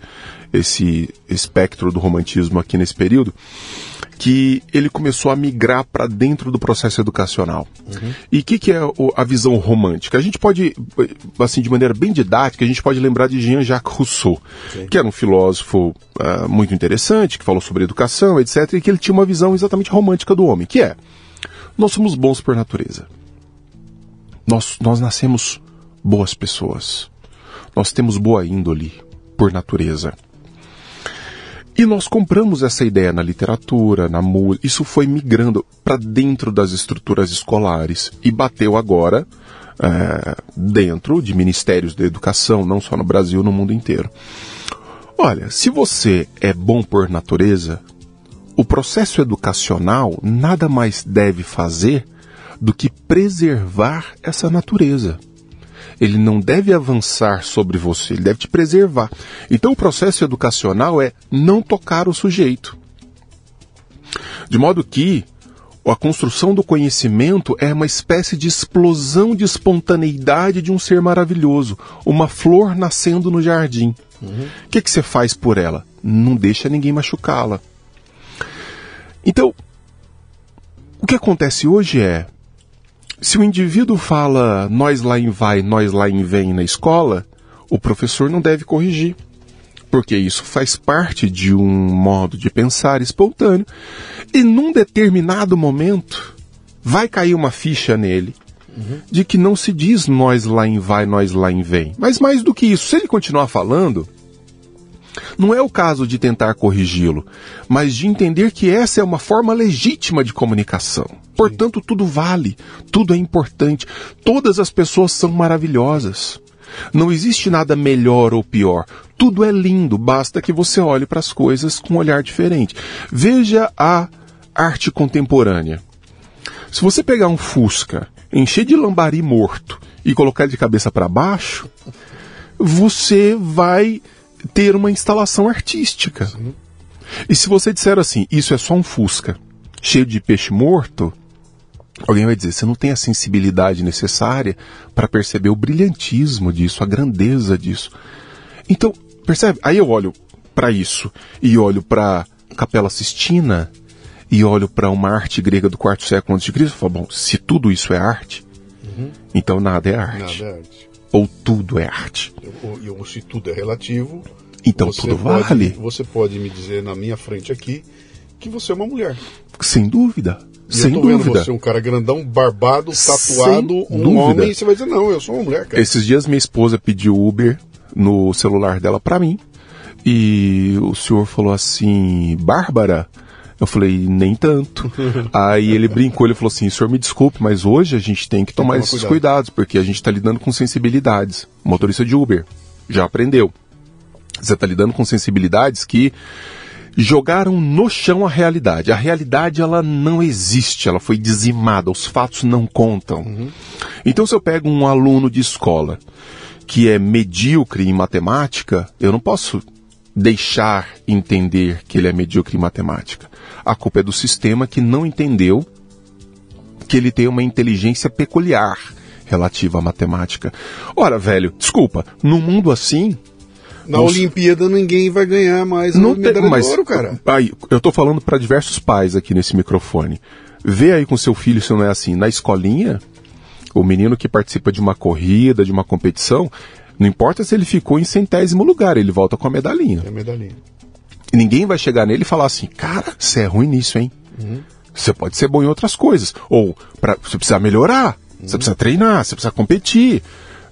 esse espectro do romantismo aqui nesse período, que ele começou a migrar para dentro do processo educacional. E o que, que é a visão romântica? A gente pode, assim, de maneira bem didática, a gente pode lembrar de Jean-Jacques Rousseau, que era um filósofo ah, muito interessante, que falou sobre educação, etc., e que ele tinha uma visão exatamente romântica do homem, que é, nós somos bons por natureza. Nós, nós nascemos boas pessoas. Nós temos boa índole por natureza. E nós compramos essa ideia na literatura, na música. Isso foi migrando para dentro das estruturas escolares e bateu agora eh, dentro de ministérios da educação, não só no Brasil, no mundo inteiro. Olha, se você é bom por natureza, o processo educacional nada mais deve fazer do que preservar essa natureza. Ele não deve avançar sobre você, ele deve te preservar. Então o processo educacional é não tocar o sujeito. De modo que a construção do conhecimento é uma espécie de explosão de espontaneidade de um ser maravilhoso, uma flor nascendo no jardim. O que, que você faz por ela? Não deixa ninguém machucá-la. Então, o que acontece hoje é, se o indivíduo fala nós lá em vai, nós lá em vem na escola, o professor não deve corrigir, porque isso faz parte de um modo de pensar espontâneo, e num determinado momento vai cair uma ficha nele de que não se diz nós lá em vai, nós lá em vem. Mas mais do que isso, se ele continuar falando, não é o caso de tentar corrigi-lo, mas de entender que essa é uma forma legítima de comunicação. Portanto, tudo vale, tudo é importante, todas as pessoas são maravilhosas. Não existe nada melhor ou pior. Tudo é lindo, basta que você olhe para as coisas com um olhar diferente. Veja a arte contemporânea. Se você pegar um Fusca, encher de lambari morto e colocar de cabeça para baixo, você vai ter uma instalação artística. E se você disser assim, isso é só um Fusca cheio de peixe morto, alguém vai dizer, você não tem a sensibilidade necessária para perceber o brilhantismo disso, a grandeza disso. Então, percebe? Aí eu olho para isso e olho para Capela Sistina e olho para uma arte grega do quarto século antes de Cristo e falo, bom, se tudo isso é arte, então nada é arte.
Nada é arte.
Ou tudo é arte.
Eu- eu- se tudo é relativo.
Então tudo
pode-
vale.
Você pode me dizer na minha frente aqui que você é uma mulher.
Sem dúvida.
E
sem
eu tô vendo
dúvida.
você, um cara grandão, barbado,
Sem
tatuado, um
dúvida.
homem, e você vai dizer, não, eu sou uma mulher, cara.
Esses dias minha esposa pediu Uber no celular dela para mim. E o senhor falou assim: Bárbara, Eu falei, nem tanto. *laughs* Aí ele brincou, ele falou assim, senhor me desculpe, mas hoje a gente tem que tomar
tomar
esses
cuidado.
cuidados, porque a gente está lidando com sensibilidades. Motorista de Uber já aprendeu. Você está lidando com sensibilidades que jogaram no chão a realidade. A realidade ela não existe, ela foi dizimada, os fatos não contam. Então se eu pego um aluno de escola que é medíocre em matemática, eu não posso deixar entender que ele é medíocre em matemática. A culpa é do sistema que não entendeu que ele tem uma inteligência peculiar relativa à matemática. Ora, velho, desculpa, num mundo assim,
Na
Os-
Olimpíada ninguém vai ganhar mais
não
medalha
tem,
de
mas
ouro, cara.
Aí, eu tô falando para diversos pais aqui nesse microfone. Vê aí com seu filho se não é assim. Na escolinha, o menino que participa de uma corrida, de uma competição, não importa se ele ficou em centésimo lugar, ele volta com a medalhinha.
É a medalhinha.
E ninguém vai chegar nele e falar assim, cara, você é ruim nisso, hein? Você pode ser bom em outras coisas. Ou pra, você precisa melhorar, você precisa treinar, você precisa competir.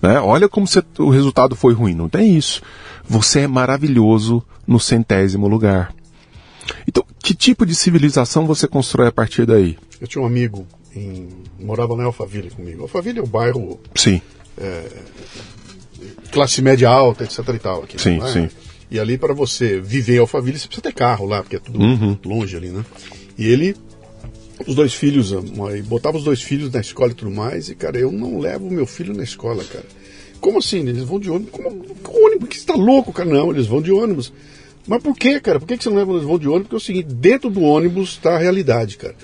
Né? Olha como você- o resultado foi ruim. Não tem isso. Você é maravilhoso no centésimo lugar. Então, que tipo de civilização você constrói a partir daí?
Eu tinha um amigo, em, morava em Alphaville comigo. Alphaville é o bairro
Sim,
classe média alta, etc e tal. Aqui,
Sim,
não é?
sim.
E ali para você viver em Alphaville, você precisa ter carro lá, porque é tudo
Uhum.
longe ali, né? E ele, os dois filhos, botava os dois filhos na escola e tudo mais, e cara, eu não levo meu filho na escola, cara. Como assim? Eles vão de ônibus? Como ônibus? Que você tá louco, cara? Não, eles vão de ônibus. Mas por quê, cara? Por que que você não leva eles vão de ônibus? Porque é o seguinte, dentro do ônibus está a realidade, cara.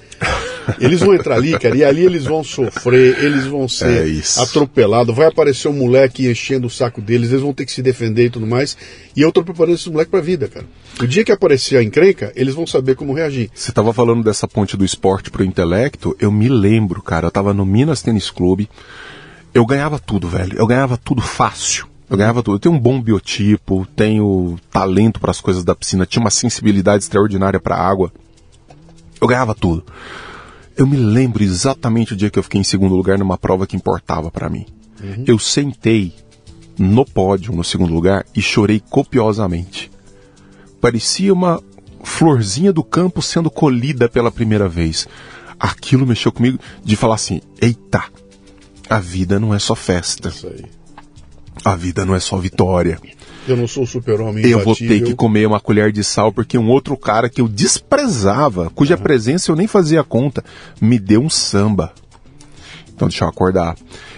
Eles vão entrar ali, cara, e ali eles vão sofrer, eles vão
É
ser
isso.
atropelados, vai aparecer um moleque enchendo o saco deles, eles vão ter que se defender e tudo mais. E eu tô preparando esses moleques pra vida, cara. O dia que aparecer a encrenca, eles vão saber como reagir.
Você estava falando dessa ponte do esporte pro intelecto, eu me lembro, cara, eu tava no Minas Tênis Clube, eu ganhava tudo, velho, eu ganhava tudo fácil. Eu ganhava tudo. Eu tenho um bom biotipo, tenho talento para as coisas da piscina, tinha uma sensibilidade extraordinária para água. Eu ganhava tudo. Eu me lembro exatamente o dia que eu fiquei em segundo lugar numa prova que importava para mim. Eu sentei no pódio, no segundo lugar, e chorei copiosamente parecia uma florzinha do campo sendo colhida pela primeira vez. Aquilo mexeu comigo de falar assim: eita, a vida não é só festa,
Isso aí.
a vida não é só vitória.
Eu não sou super-homem
Eu vou ter que comer uma colher de sal porque um outro cara que eu desprezava, cuja presença eu nem fazia conta, me deu um samba. Então deixa eu acordar.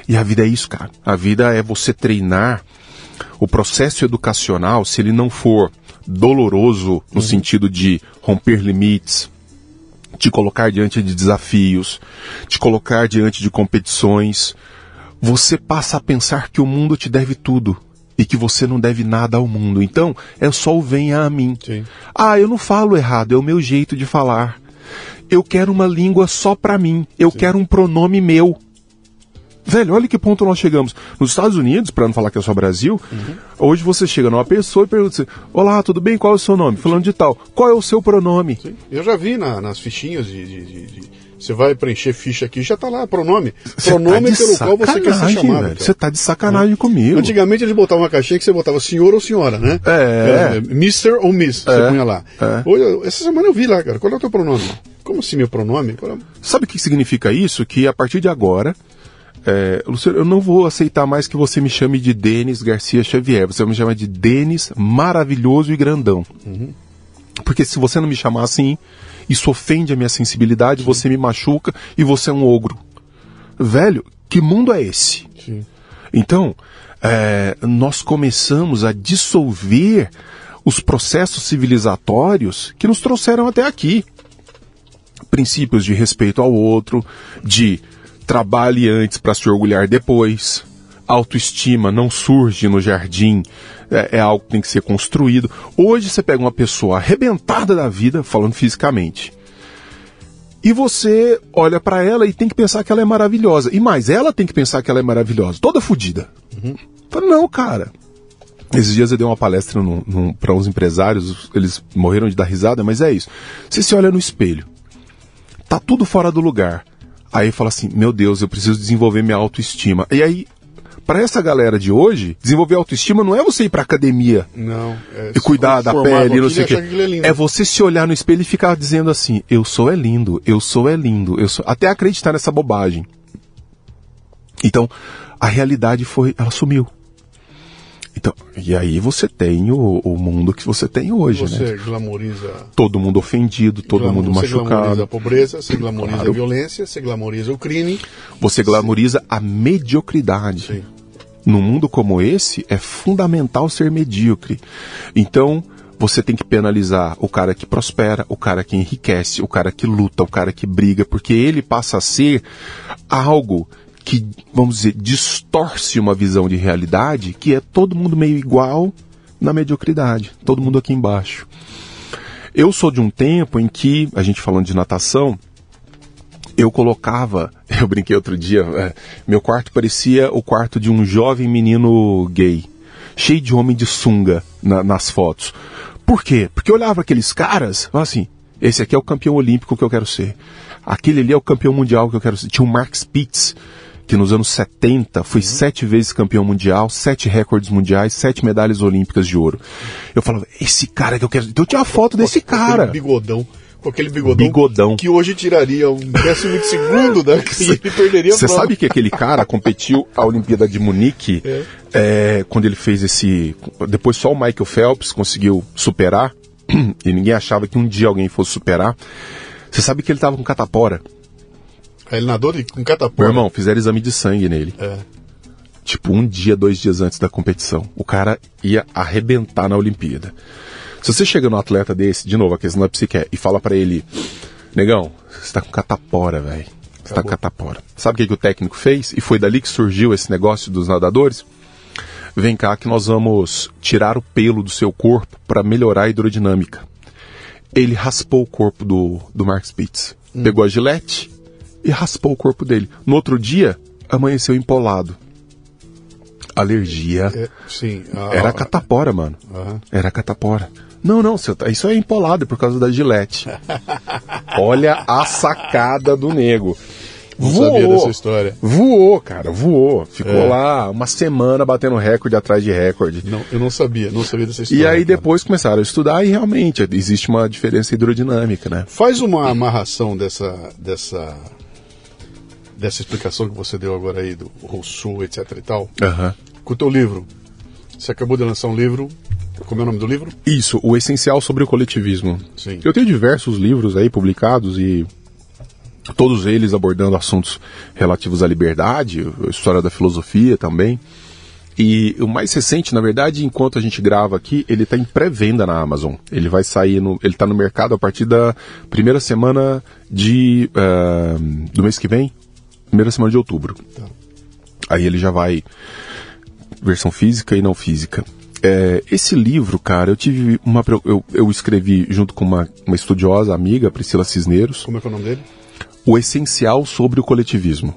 E a vida é isso, cara. A vida é você treinar o processo educacional, se ele não for doloroso no sentido de romper limites, te colocar diante de desafios, te colocar diante de competições, você passa a pensar que o mundo te deve tudo e que você não deve nada ao mundo. Então, é só o venha a mim.
Sim.
Ah, eu não falo errado, é o meu jeito de falar. Eu quero uma língua só pra mim. Eu quero um pronome meu. Velho, olha que ponto nós chegamos. Nos Estados Unidos, para não falar que é só Brasil, hoje você chega numa pessoa e pergunta assim: Olá, tudo bem? Qual é o seu nome? Falando de tal. Qual é o seu pronome?
Sim. Eu já vi na- nas fichinhas de, de- de- de- Você vai preencher ficha aqui, já tá lá, pronome.
Você
Pronome
tá
pelo qual você quer ser chamado.
Você tá de sacanagem comigo.
Antigamente eles botavam uma caixinha que você botava senhor ou senhora, né?
É.
Mr. ou Miss, você
É.
punha lá.
É.
Hoje, essa semana eu vi lá, cara. Qual é o teu pronome? Como assim meu pronome? Qual é-
Sabe o que significa isso? Que a partir de agora, é, Luciano, eu não vou aceitar mais que você me chame de Denis Garcia Xavier. Você me chamar de Denis maravilhoso e grandão. Porque se você não me chamar assim, isso ofende a minha sensibilidade, você me machuca e você é um ogro. Velho, que mundo é esse?
Sim.
Então, é, nós começamos a dissolver os processos civilizatórios que nos trouxeram até aqui. Princípios de respeito ao outro, de trabalhe antes para se orgulhar depois. Autoestima não surge no jardim, é, é algo que tem que ser construído. Hoje você pega uma pessoa arrebentada da vida, falando fisicamente, e você olha pra ela e tem que pensar que ela é maravilhosa. E mais, ela tem que pensar que ela é maravilhosa, toda fodida. Fala, não, cara. Esses dias eu dei uma palestra para uns empresários, eles morreram de dar risada, mas é isso. Você se olha no espelho, tá tudo fora do lugar. Aí fala assim: Meu Deus, eu preciso desenvolver minha autoestima. E aí Para essa galera de hoje, desenvolver autoestima não é você ir pra academia
Não. É
e cuidar da pele, não sei o quê.
É.
É você se olhar no espelho e ficar dizendo assim: eu sou é lindo, eu sou é lindo, eu sou. Até acreditar nessa bobagem. Então, a realidade foi, ela sumiu. Então, e aí você tem o, o mundo que você tem hoje,
você
né?
glamoriza.
Todo mundo ofendido, todo
glam-
mundo
Você glamoriza a
machucado.
pobreza, você glamoriza
Claro.
a violência, você glamoriza o crime.
Você glamoriza a mediocridade.
Sim.
Num mundo como esse, é fundamental ser medíocre. Então, você tem que penalizar o cara que prospera, o cara que enriquece, o cara que luta, o cara que briga, porque ele passa a ser algo que, vamos dizer, distorce uma visão de realidade que é todo mundo meio igual na mediocridade, todo mundo aqui embaixo. Eu sou de um tempo em que, a gente falando de natação, eu colocava, *laughs* eu brinquei outro dia, é, meu quarto parecia o quarto de um jovem menino gay, cheio de homem de sunga na- nas fotos. Por quê? Porque eu olhava aqueles caras, assim, esse aqui é o campeão olímpico que eu quero ser. Aquele ali é o campeão mundial que eu quero ser. Tinha o Mark Spitz, que nos anos 70 foi sete vezes campeão mundial, sete recordes mundiais, sete medalhas olímpicas de ouro. Eu falava, esse cara que eu quero. Então eu tinha uma foto desse
Com
cara.
bigodão. Com aquele bigodão.
Bigodão.
Que hoje tiraria um décimo de segundo *laughs* daqui e ele perderia
Você sabe que aquele cara competiu a Olimpíada de Munique *laughs*
É.
é, quando ele fez esse. Depois só o Michael Phelps conseguiu superar, *clears throat* e ninguém achava que um dia alguém fosse superar. Você sabe que ele tava com catapora.
Aí Ele nadou de, com
Meu
catapora.
irmão, fizeram exame de sangue nele.
É.
Tipo, um dia, dois dias antes da competição. O cara ia arrebentar na Olimpíada. Se você chega num atleta desse, de novo, a questão da psique, e fala pra ele, negão, você tá com catapora, velho. Você tá com catapora. Sabe o que, que o técnico fez? E foi dali que surgiu esse negócio dos nadadores? Vem cá que nós vamos tirar o pelo do seu corpo para melhorar a hidrodinâmica. Ele raspou o corpo do, do Mark Spitz. Pegou a gilete e raspou o corpo dele. No outro dia, amanheceu empolado. Alergia.
É, sim. a-
Era catapora, mano.
Aham.
Era catapora. Não, não, tá- isso é empolado por causa da gilete. *laughs* Olha a sacada do nego.
Não sabia dessa história.
Voou, cara, voou. Ficou
É.
lá uma semana batendo recorde atrás de recorde.
Não, eu não sabia, não sabia dessa
E
história.
aí
cara.
depois começaram a estudar e realmente existe uma diferença hidrodinâmica, né?
Faz uma amarração dessa, dessa, dessa explicação que você deu agora aí do Rousseau, etc e tal,
Aham.
com o teu livro. Você acabou de lançar um livro. Como é o nome do livro?
Isso, o essencial sobre o coletivismo.
Sim.
Eu tenho diversos livros aí publicados e todos eles abordando assuntos relativos à liberdade, história da filosofia também. E o mais recente, na verdade, enquanto a gente grava aqui, ele está em pré-venda na Amazon. Ele vai sair, no, ele está no mercado a partir da primeira semana de ah, do mês que vem, primeira semana de outubro.
Tá.
Aí ele já vai versão física e não física. É, esse livro, cara, eu tive uma. Eu, eu escrevi junto com uma, uma estudiosa amiga, Priscila Cisneros,
Como é que é o nome dele?
o essencial sobre o coletivismo.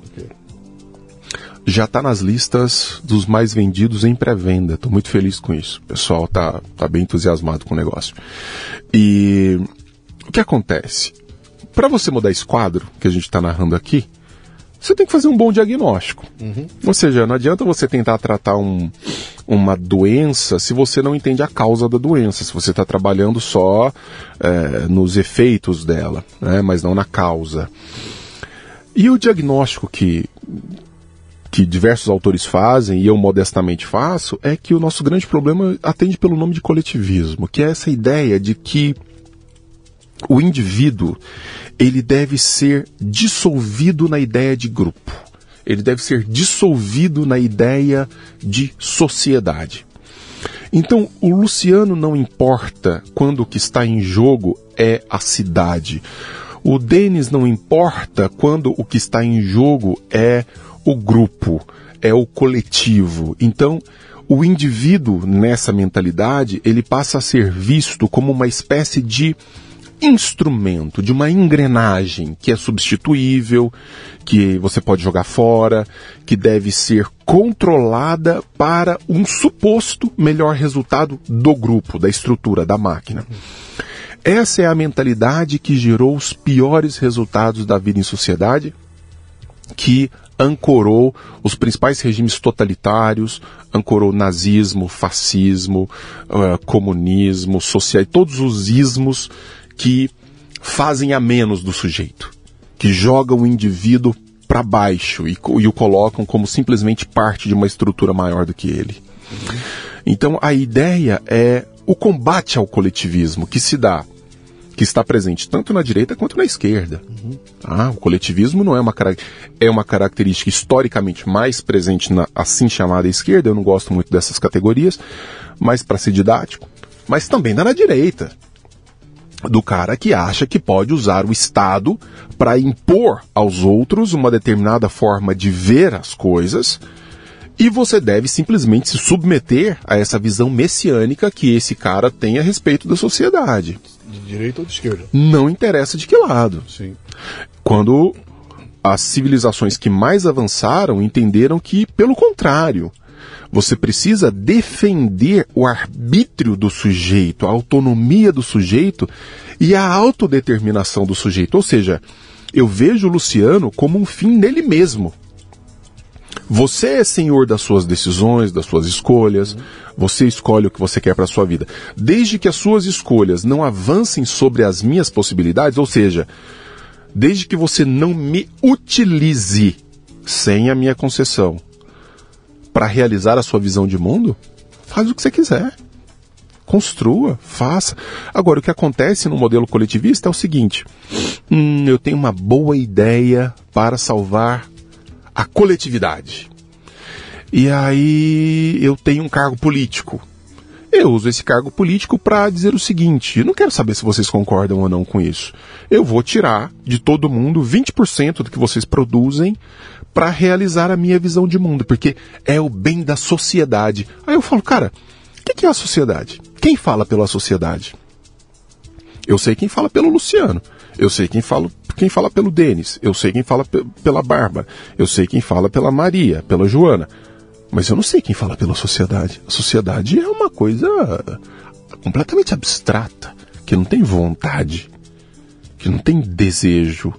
Já está nas listas dos mais vendidos em pré-venda. Estou muito feliz com isso. O pessoal tá, tá bem entusiasmado com o negócio. E o que acontece? Para você mudar esse quadro que a gente está narrando aqui, você tem que fazer um bom diagnóstico. Ou seja, não adianta você tentar tratar um, uma doença se você não entende a causa da doença, se você está trabalhando só eh, nos efeitos dela, né, mas não na causa. E o diagnóstico que, que diversos autores fazem, e eu modestamente faço, é que o nosso grande problema atende pelo nome de coletivismo, que é essa ideia de que o indivíduo ele deve ser dissolvido na ideia de grupo. Ele deve ser dissolvido na ideia de sociedade. Então, o Luciano não importa quando o que está em jogo é a cidade. O Denis não importa quando o que está em jogo é o grupo, é o coletivo. Então, o indivíduo nessa mentalidade, ele passa a ser visto como uma espécie de instrumento, de uma engrenagem que é substituível, que você pode jogar fora, que deve ser controlada para um suposto melhor resultado do grupo, da estrutura, da máquina. Essa é a mentalidade que gerou os piores resultados da vida em sociedade que ancorou os principais regimes totalitários, ancorou nazismo, fascismo, uh, comunismo, social, todos os ismos que fazem a menos do sujeito, que jogam o indivíduo para baixo e, e, o colocam como simplesmente parte de uma estrutura maior do que ele. Então a ideia é o combate ao coletivismo que se dá que está presente tanto na direita quanto na esquerda. Ah, o coletivismo não é uma, é uma característica historicamente mais presente na assim chamada esquerda, eu não gosto muito dessas categorias, mas para ser didático, mas também dá na direita. Do cara que acha que pode usar o Estado para impor aos outros uma determinada forma de ver as coisas e você deve simplesmente se submeter a essa visão messiânica que esse cara tem a respeito da sociedade.
De direita ou de esquerda?
Não interessa de que lado.
Sim.
Quando as civilizações que mais avançaram entenderam que, pelo contrário, você precisa defender o arbítrio do sujeito, a autonomia do sujeito e a autodeterminação do sujeito. Ou seja, eu vejo o Luciano como um fim nele mesmo. Você é senhor das suas decisões, das suas escolhas. Você escolhe o que você quer para sua vida. Desde que as suas escolhas não avancem sobre as minhas possibilidades, ou seja, desde que você não me utilize sem a minha concessão para realizar a sua visão de mundo, faz o que você quiser. Construa, faça. Agora, o que acontece no modelo coletivista é o seguinte: hum, eu tenho uma boa ideia para salvar a coletividade. E aí eu tenho um cargo político. Eu uso esse cargo político para dizer o seguinte: eu não quero saber se vocês concordam ou não com isso. Eu vou tirar de todo mundo 20% do que vocês produzem para realizar a minha visão de mundo, porque é o bem da sociedade. Aí eu falo, cara, o que é a sociedade? Quem fala pela sociedade? Eu sei quem fala pelo Luciano. Eu sei quem fala, quem fala pelo Denis. Eu sei quem fala pela Bárbara. Eu sei quem fala pela Maria, pela Joana. Mas eu não sei quem fala pela sociedade. A sociedade é uma coisa completamente abstrata, que não tem vontade, que não tem desejo,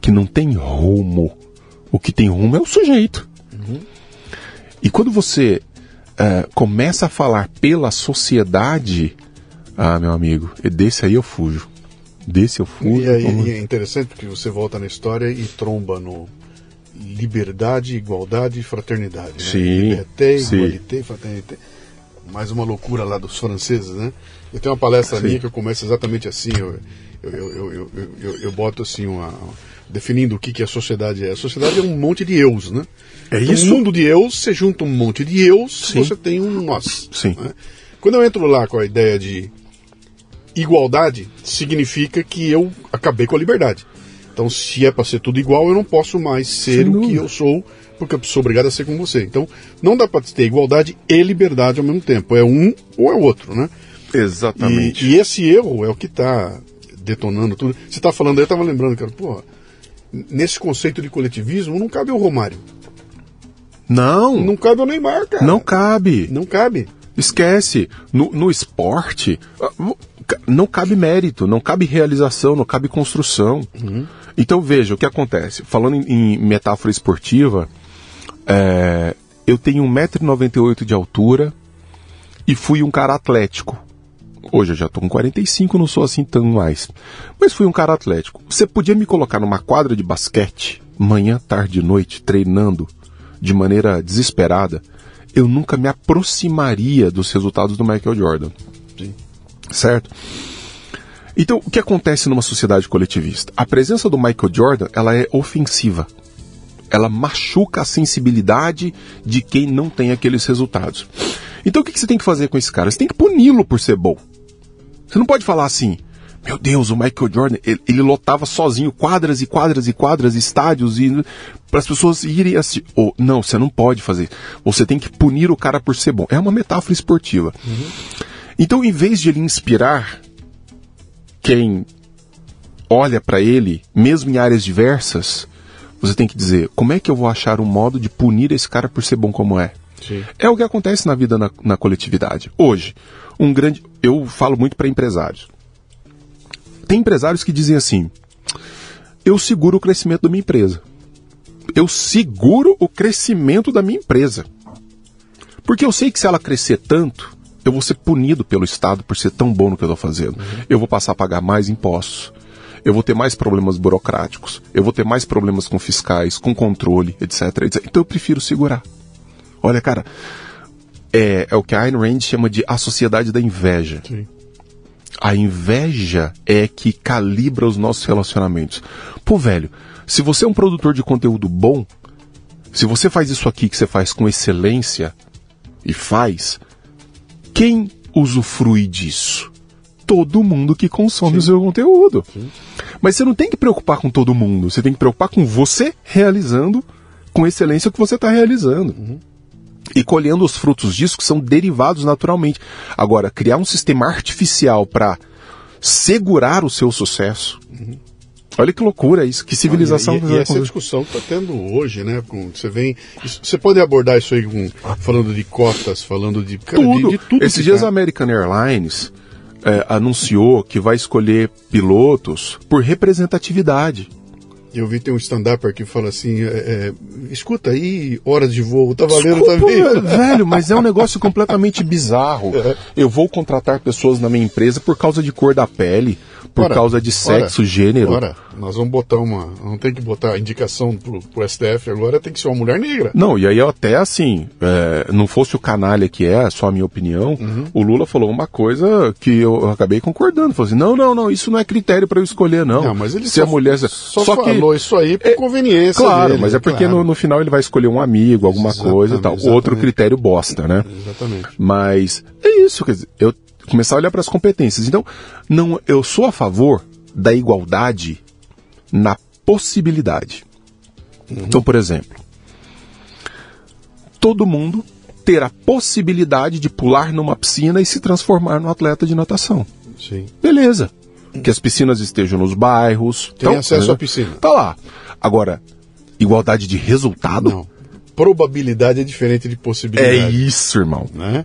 que não tem rumo. O que tem rumo é o sujeito. Uhum. E quando você uh, começa a falar pela sociedade, ah, meu amigo, desse aí eu fujo. Desse eu fujo.
E, aí, e é interessante porque você volta na história e tromba no liberdade, igualdade e fraternidade. Né?
Sim.
Liberté, sim. igualité, fraternité. Mais uma loucura lá dos franceses, né? Eu tenho uma palestra sim. minha que eu começo exatamente assim. Eu, eu, eu, eu, eu, boto assim uma, definindo o que, que a sociedade é. A sociedade é um monte de eus, né?
É isso.
Um mundo de eus, você junta um monte de eus, Sim. você tem um nós.
Sim.
Né? Quando eu entro lá com a ideia de igualdade, significa que eu acabei com a liberdade. Então, se é para ser tudo igual, eu não posso mais ser Sem o dúvida. que eu sou, porque eu sou obrigado a ser como você. Então, não dá para ter igualdade e liberdade ao mesmo tempo. É um ou é outro, né?
Exatamente.
E, e esse erro é o que está detonando tudo. Você está falando aí, eu estava lembrando, cara, porra, nesse conceito de coletivismo não cabe o Romário.
Não.
Não cabe o Neymar, cara.
Não cabe.
Não cabe.
Esquece. No, no esporte, ah, não cabe mérito, não cabe realização, não cabe construção. Uhum. Então veja o que acontece. Falando em, em metáfora esportiva, é, eu tenho 1,98m de altura e fui um cara atlético. Hoje eu já estou com 45, não sou assim tão mais. Mas fui um cara atlético. Você podia me colocar numa quadra de basquete, manhã, tarde e noite, treinando de maneira desesperada, eu nunca me aproximaria dos resultados do Michael Jordan. Sim. Certo? Então, o que acontece numa sociedade coletivista? A presença do Michael Jordan, ela é ofensiva. Ela machuca a sensibilidade de quem não tem aqueles resultados. Então, o que você tem que fazer com esse cara? Você tem que puni-lo por ser bom. Você não pode falar assim, meu Deus, o Michael Jordan, ele, ele, lotava sozinho quadras e quadras e quadras, estádios e para as pessoas irem. Ou, não, você não pode fazer. Você tem que punir o cara por ser bom. É uma metáfora esportiva. Uhum. Então, em vez de ele inspirar quem olha para ele, mesmo em áreas diversas, você tem que dizer: como é que eu vou achar um modo de punir esse cara por ser bom como é? Sim. É o que acontece na vida na, na coletividade. Hoje, um grande. Eu falo muito para empresários. Tem empresários que dizem assim: eu seguro o crescimento da minha empresa. eu seguro o crescimento da minha empresa. Porque eu sei que se ela crescer tanto, eu vou ser punido pelo Estado por ser tão bom no que eu estou fazendo. Uhum. Eu vou passar a pagar mais impostos. Eu vou ter mais problemas burocráticos. Eu vou ter mais problemas com fiscais, com controle, etc. etc. Então eu prefiro segurar. Olha, cara, é, é o que a Ayn Rand chama de a sociedade da inveja. Sim. A inveja é que calibra os nossos relacionamentos. Pô, velho, se você é um produtor de conteúdo bom, se você faz isso aqui que você faz com excelência e faz, quem usufrui disso? Todo mundo que consome Sim. o seu conteúdo. Sim. Mas você não tem que preocupar com todo mundo, você tem que preocupar com você realizando com excelência o que você está realizando. Uhum. E colhendo os frutos disso que são derivados naturalmente. Agora, criar um sistema artificial para segurar o seu sucesso, uhum. Olha que loucura isso, que civilização.
Ah, e, e, e essa discussão que está tendo hoje, né? Com, você vem, você pode abordar isso aí com, falando de cotas, falando de
cara, tudo. De, de tudo Esses dias tá... a American Airlines é, anunciou que vai escolher pilotos por representatividade.
Eu vi tem um stand-up aqui que fala assim, é, é, escuta aí, horas de voo, tá valendo Desculpa, também. *laughs*
Velho, *laughs* mas é um negócio completamente bizarro. É. Eu vou contratar pessoas na minha empresa por causa de cor da pele por ora, causa de sexo, ora, gênero.
Ora, nós vamos botar uma. Não tem que botar indicação pro, pro STF agora, tem que ser uma mulher negra.
Não, e aí até assim, é, não fosse o canalha que é, só a minha opinião, uhum. o Lula falou uma coisa que eu acabei concordando. Falou assim: não, não, não, isso não é critério para eu escolher, não. Não,
mas ele Se só, a mulher. Só, só falou que, isso aí por é, conveniência.
Claro,
dele,
mas é porque claro. no, no, final ele vai escolher um amigo, alguma exatamente, coisa e tal. Exatamente. Outro critério bosta, né? Exatamente. Mas é isso, quer dizer, eu começar a olhar para as competências. Então, não, eu sou a favor da igualdade na possibilidade. Uhum. Então, por exemplo, todo mundo ter a possibilidade de pular numa piscina e se transformar num atleta de natação.
Sim.
Beleza. Que as piscinas estejam nos bairros.
Tem então, acesso né? à piscina.
Tá lá. Agora, igualdade de resultado? Não.
Probabilidade é diferente de possibilidade.
É isso, irmão.
Né?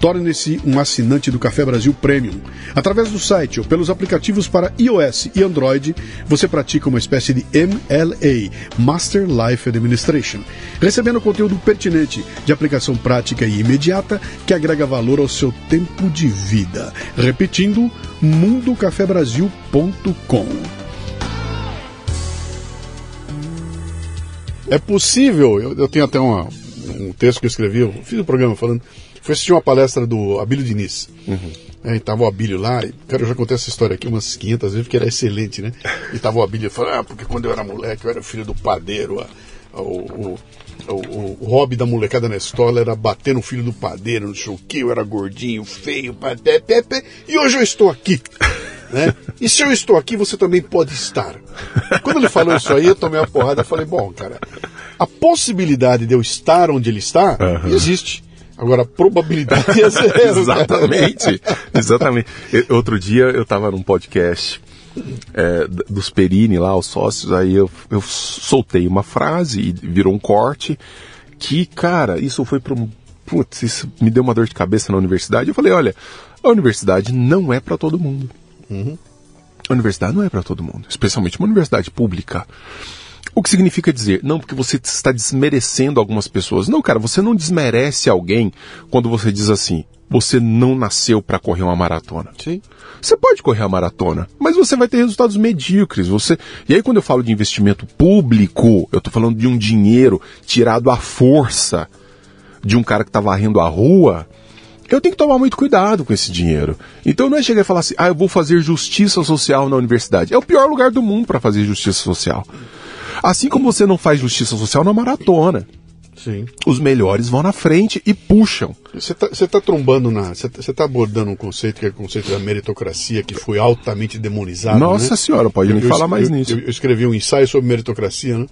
Torne-se um assinante do Café Brasil Premium. Através do site ou pelos aplicativos para iOS e Android, você pratica uma espécie de MLA, Master Life Administration, recebendo conteúdo pertinente, de aplicação prática e imediata, que agrega valor ao seu tempo de vida. Repetindo, mundocafebrasil.com. É possível, eu, eu tenho até uma, um texto que eu escrevi, eu fiz um programa falando Fui assistir uma palestra do Abílio Diniz. Uhum. É, e tava o Abílio lá, e, cara, eu já contei essa história aqui umas 500 vezes, porque era excelente, né? E tava o Abílio falando, ah, porque quando eu era moleque, eu era filho do padeiro, a, a, o, o, o, o, hobby da molecada na escola era bater no filho do padeiro, não sei o que, eu era gordinho, feio, pé, pé, pé, e hoje eu estou aqui. Né? E se eu estou aqui, você também pode estar. Quando ele falou isso aí, eu tomei uma porrada e falei, bom, cara, a possibilidade de eu estar onde ele está uhum. existe. Agora, a probabilidade é *laughs* zero.
exatamente, exatamente. Outro dia eu estava num podcast é, dos Perini lá, os sócios, aí eu, eu soltei uma frase e virou um corte que, cara, isso foi para um... Putz, isso me deu uma dor de cabeça na universidade. Eu falei, olha, a universidade não é para todo mundo. Uhum. A universidade não é para todo mundo, especialmente uma universidade pública. O que significa dizer, não porque você está desmerecendo algumas pessoas. Não, cara, você não desmerece alguém quando você diz assim, você não nasceu para correr uma maratona.
Sim.
Você pode correr a maratona, mas você vai ter resultados medíocres. Você E aí quando eu falo de investimento público, eu estou falando de um dinheiro tirado à força de um cara que está varrendo a rua, eu tenho que tomar muito cuidado com esse dinheiro. Então não é chegar e falar assim, ah, eu vou fazer justiça social na universidade. É o pior lugar do mundo para fazer justiça social. Assim como você não faz justiça social na maratona.
Sim.
Os melhores vão na frente e puxam.
Você está tá trombando na. Você está tá abordando um conceito que é o conceito da meritocracia, que foi altamente demonizado.
Nossa
né?
senhora, pode eu, me eu, falar mais
eu,
nisso.
Eu, escrevi um ensaio sobre meritocracia, né?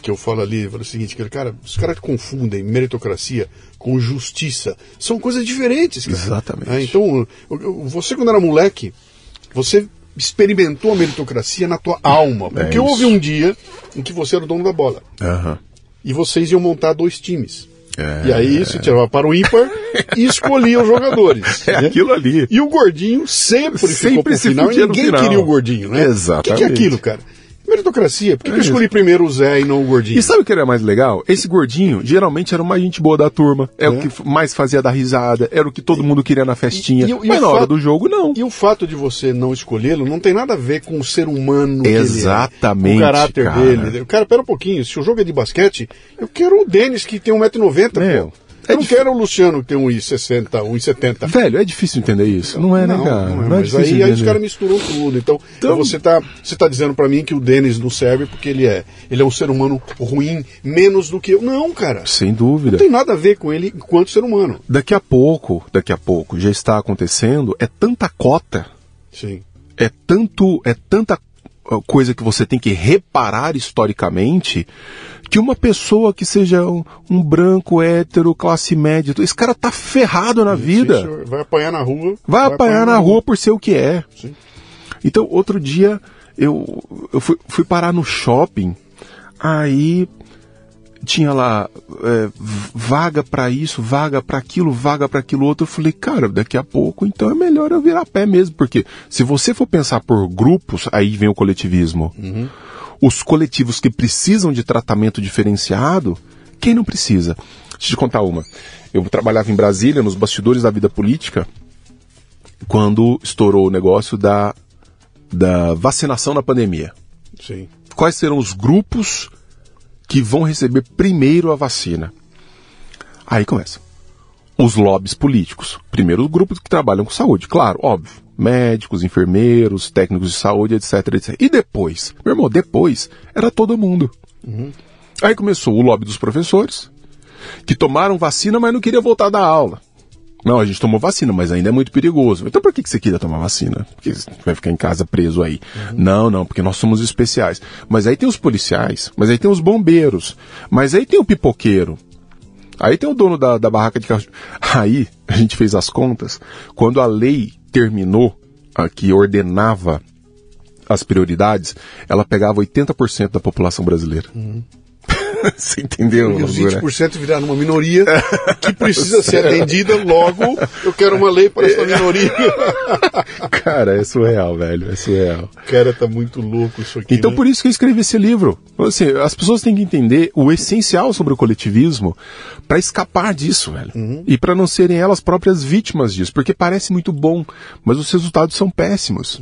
Que eu falo ali, eu falo o seguinte, que, cara, os caras confundem meritocracia com justiça. São coisas diferentes, cara.
Exatamente.
É, então, você quando era moleque, você experimentou a meritocracia na tua alma. Porque
É
houve um dia em que você era o dono da bola.
Aham.
E vocês iam montar dois times.
É.
E aí você tirava para o ímpar e escolhia os jogadores. *laughs*
É
né?
aquilo ali.
E o gordinho sempre, ficou
Sempre
pro
se
final e ninguém queria o gordinho, né? O que, que é
Exatamente.
aquilo, cara? Meritocracia. Por que, que eu escolhi primeiro o Zé e não o gordinho?
E sabe o que era mais legal? Esse gordinho geralmente era o mais gente boa da turma. É, o que f- mais fazia dar risada, era o que todo mundo queria na festinha.
e o- e
Mas
o
na hora do jogo, não.
E o fato de você não escolhê-lo não tem nada a ver com o ser humano que ele é,
Exatamente,
com o caráter
cara.
dele. Cara, pera um pouquinho, se o jogo é de basquete, eu quero o Denis que tem 1,90m,
Meu,
pô.
É
Eu não quero o Luciano que tem 1,60m, 1,70m.
Velho, é difícil entender isso. Não é, né, cara?
Não, é,
é
mas aí, aí os caras misturam tudo. Então,
Então-
você tá, você tá dizendo pra mim que o Denis não serve porque ele é, ele é um ser humano ruim, menos do que eu. Não, cara.
Sem dúvida.
Não tem nada a ver com ele enquanto ser humano.
Daqui a pouco, daqui a pouco, já está acontecendo, é tanta cota,
Sim.
é tanto, é tanta coisa que você tem que reparar historicamente, que uma pessoa que seja um, um branco, hétero, classe média, esse cara tá ferrado na vida.
Isso, Vai apanhar na rua.
Vai apanhar na rua por ser o que é.
Sim.
Então, outro dia, eu, eu fui, fui parar no shopping, aí tinha lá é, vaga pra isso, vaga pra aquilo, vaga pra aquilo outro. Eu falei, cara, daqui a pouco então é melhor eu virar pé mesmo, porque se você for pensar por grupos, aí vem o coletivismo. Os coletivos que precisam de tratamento diferenciado, quem não precisa? Deixa eu te contar uma. Eu trabalhava em Brasília, nos bastidores da vida política, quando estourou o negócio da, da vacinação na pandemia.
Sim.
Quais serão os grupos que vão receber primeiro a vacina? Aí começa. Os lobbies políticos. Primeiro, os grupos que trabalham com saúde, claro, óbvio. Médicos, enfermeiros, técnicos de saúde, etc, etc. E depois, meu irmão, depois era todo mundo. Aí começou o lobby dos professores, que tomaram vacina, mas não queria voltar da aula. Não, a gente tomou vacina, mas ainda é muito perigoso. Então por que, que você queria tomar vacina? Porque você vai ficar em casa preso aí. Não, não, porque nós somos especiais. Mas aí tem os policiais, mas aí tem os bombeiros, mas aí tem o pipoqueiro. Aí tem o dono da, da barraca de carro. Aí a gente fez as contas. Quando a lei terminou, a que ordenava as prioridades, ela pegava 80% da população brasileira. *laughs* Você entendeu?
E os
loucura?
20% viraram uma minoria que precisa *laughs* ser atendida, logo eu quero uma lei para essa minoria. *laughs*
Cara, é surreal, velho. É surreal.
Cara, tá muito louco isso aqui.
Então
né?
por isso que eu escrevi esse livro. Assim, as pessoas têm que entender o essencial sobre o coletivismo para escapar disso, velho. E para não serem elas próprias vítimas disso, porque parece muito bom, mas os resultados são péssimos.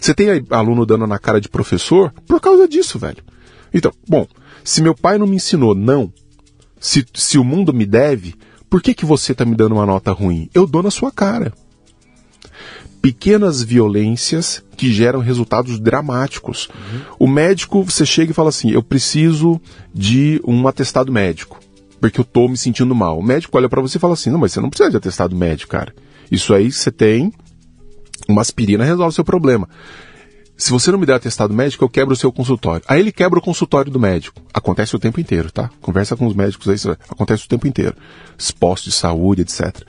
Você tem aluno dando na cara de professor por causa disso, velho. Então, bom, se meu pai não me ensinou não, se, se o mundo me deve, por que que você tá me dando uma nota ruim? Eu dou na sua cara pequenas violências que geram resultados dramáticos. O médico, você chega e fala assim: eu preciso de um atestado médico, porque eu tô me sentindo mal. O médico olha para você e fala assim: não, mas você não precisa de atestado médico, cara. Isso aí você tem uma aspirina resolve o seu problema. Se você não me der atestado médico, eu quebro o seu consultório. Aí ele quebra o consultório do médico. Acontece o tempo inteiro, tá? Conversa com os médicos aí, acontece o tempo inteiro. Os postos de saúde, etc.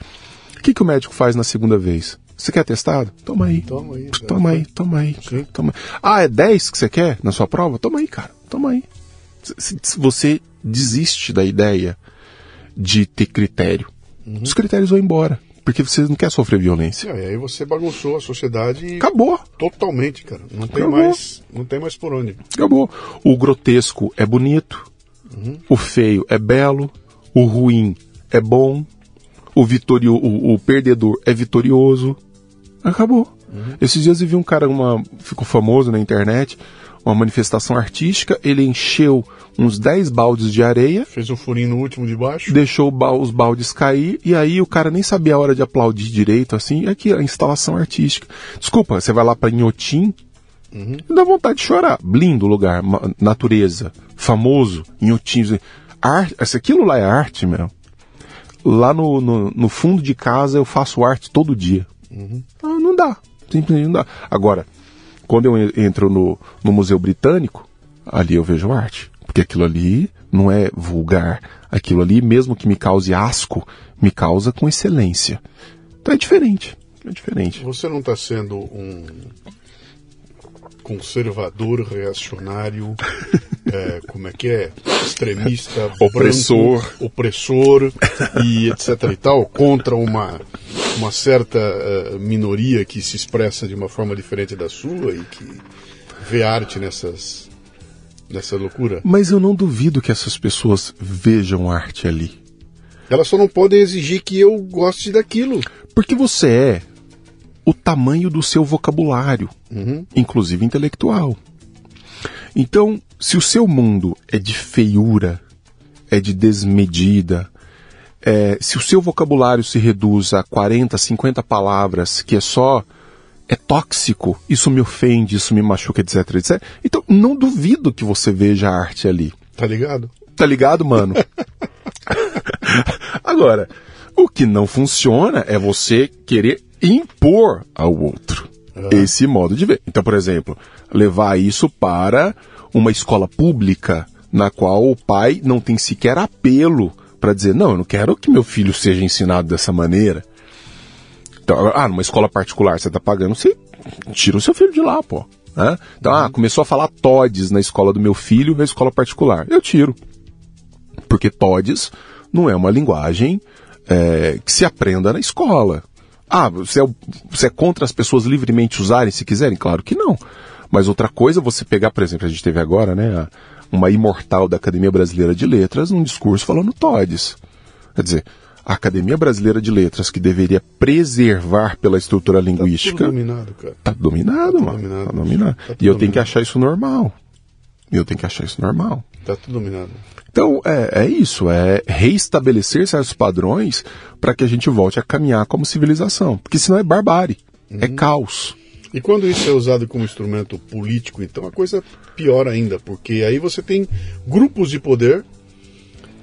O que, que o médico faz na segunda vez? Você quer atestado? Toma aí.
Toma aí,
Toma aí, toma aí. Toma aí. Ah, é 10 que você quer na sua prova? Toma aí, cara. Toma aí. Se- se você desiste da ideia de ter critério,
Uhum.
os critérios vão embora. Porque você não quer sofrer violência.
E aí você bagunçou a sociedade
Acabou.
totalmente, cara. Não tem
Acabou.
mais, não tem mais por onde.
Acabou. O grotesco é bonito, o feio é belo, o ruim é bom, o, vitorio, o, o perdedor é vitorioso. Acabou. Esses dias eu vi um cara, uma, ficou famoso na internet, uma manifestação artística, ele encheu uns 10 baldes de areia,
Fez um furinho no último de baixo.
deixou os baldes cair e aí o cara nem sabia a hora de aplaudir direito, assim, é que a instalação artística. Desculpa, você vai lá pra Inhotim, dá vontade de chorar. Lindo lugar, natureza, famoso, Inhotim. Arte, aquilo lá é arte, meu. Lá no, no, no fundo de casa eu faço arte todo dia. Ah, não dá, simplesmente não dá. Agora, quando eu en- entro no, no Museu Britânico, ali eu vejo arte. Porque aquilo ali não é vulgar. Aquilo ali, mesmo que me cause asco, me causa com excelência. Então é diferente. É diferente.
Você não está sendo um, conservador, reacionário, é, *laughs* como é que é? Extremista,
opressor,
branco, opressor e etc e tal, contra uma, uma certa uh, minoria que se expressa de uma forma diferente da sua e que vê arte nessas, nessa loucura.
Mas eu não duvido que essas pessoas vejam arte ali.
Elas só não podem exigir que eu goste daquilo.
Porque você é o tamanho do seu vocabulário, uhum. inclusive intelectual. Então, se o seu mundo é de feiura, é de desmedida, é, se o seu vocabulário se reduz a 40, 50 palavras, que é só é tóxico, isso me ofende, isso me machuca, etc, etc. Então, não duvido que você veja a arte ali.
Tá ligado?
Tá ligado, mano? *laughs* Agora, o que não funciona é você querer impor ao outro uhum. esse modo de ver. Então, por exemplo, levar isso para uma escola pública na qual o pai não tem sequer apelo para dizer, não, eu não quero que meu filho seja ensinado dessa maneira. Então, ah, numa escola particular você está pagando, você tira o seu filho de lá, pô. Né? Então, ah, uhum. começou a falar TODES na escola do meu filho, na escola particular. Eu tiro. Porque TODES não é uma linguagem é, que se aprenda na escola. Ah, você é, você é contra as pessoas livremente usarem se quiserem? Claro que não. Mas outra coisa, você pegar, por exemplo, a gente teve agora, né, uma imortal da Academia Brasileira de Letras num discurso falando TODES. Quer dizer, a Academia Brasileira de Letras, que deveria preservar pela estrutura linguística. Tá
dominado, cara.
Tá dominado, tá mano. Dominado, tá dominado. Tá e eu dominado. tenho que achar isso normal. Eu tenho que achar isso normal.
Tá tudo dominado.
Então, é, é isso, é reestabelecer certos padrões para que a gente volte a caminhar como civilização. Porque senão é barbárie, é uhum. é caos.
E quando isso é usado como instrumento político, então a coisa é pior ainda, porque aí você tem grupos de poder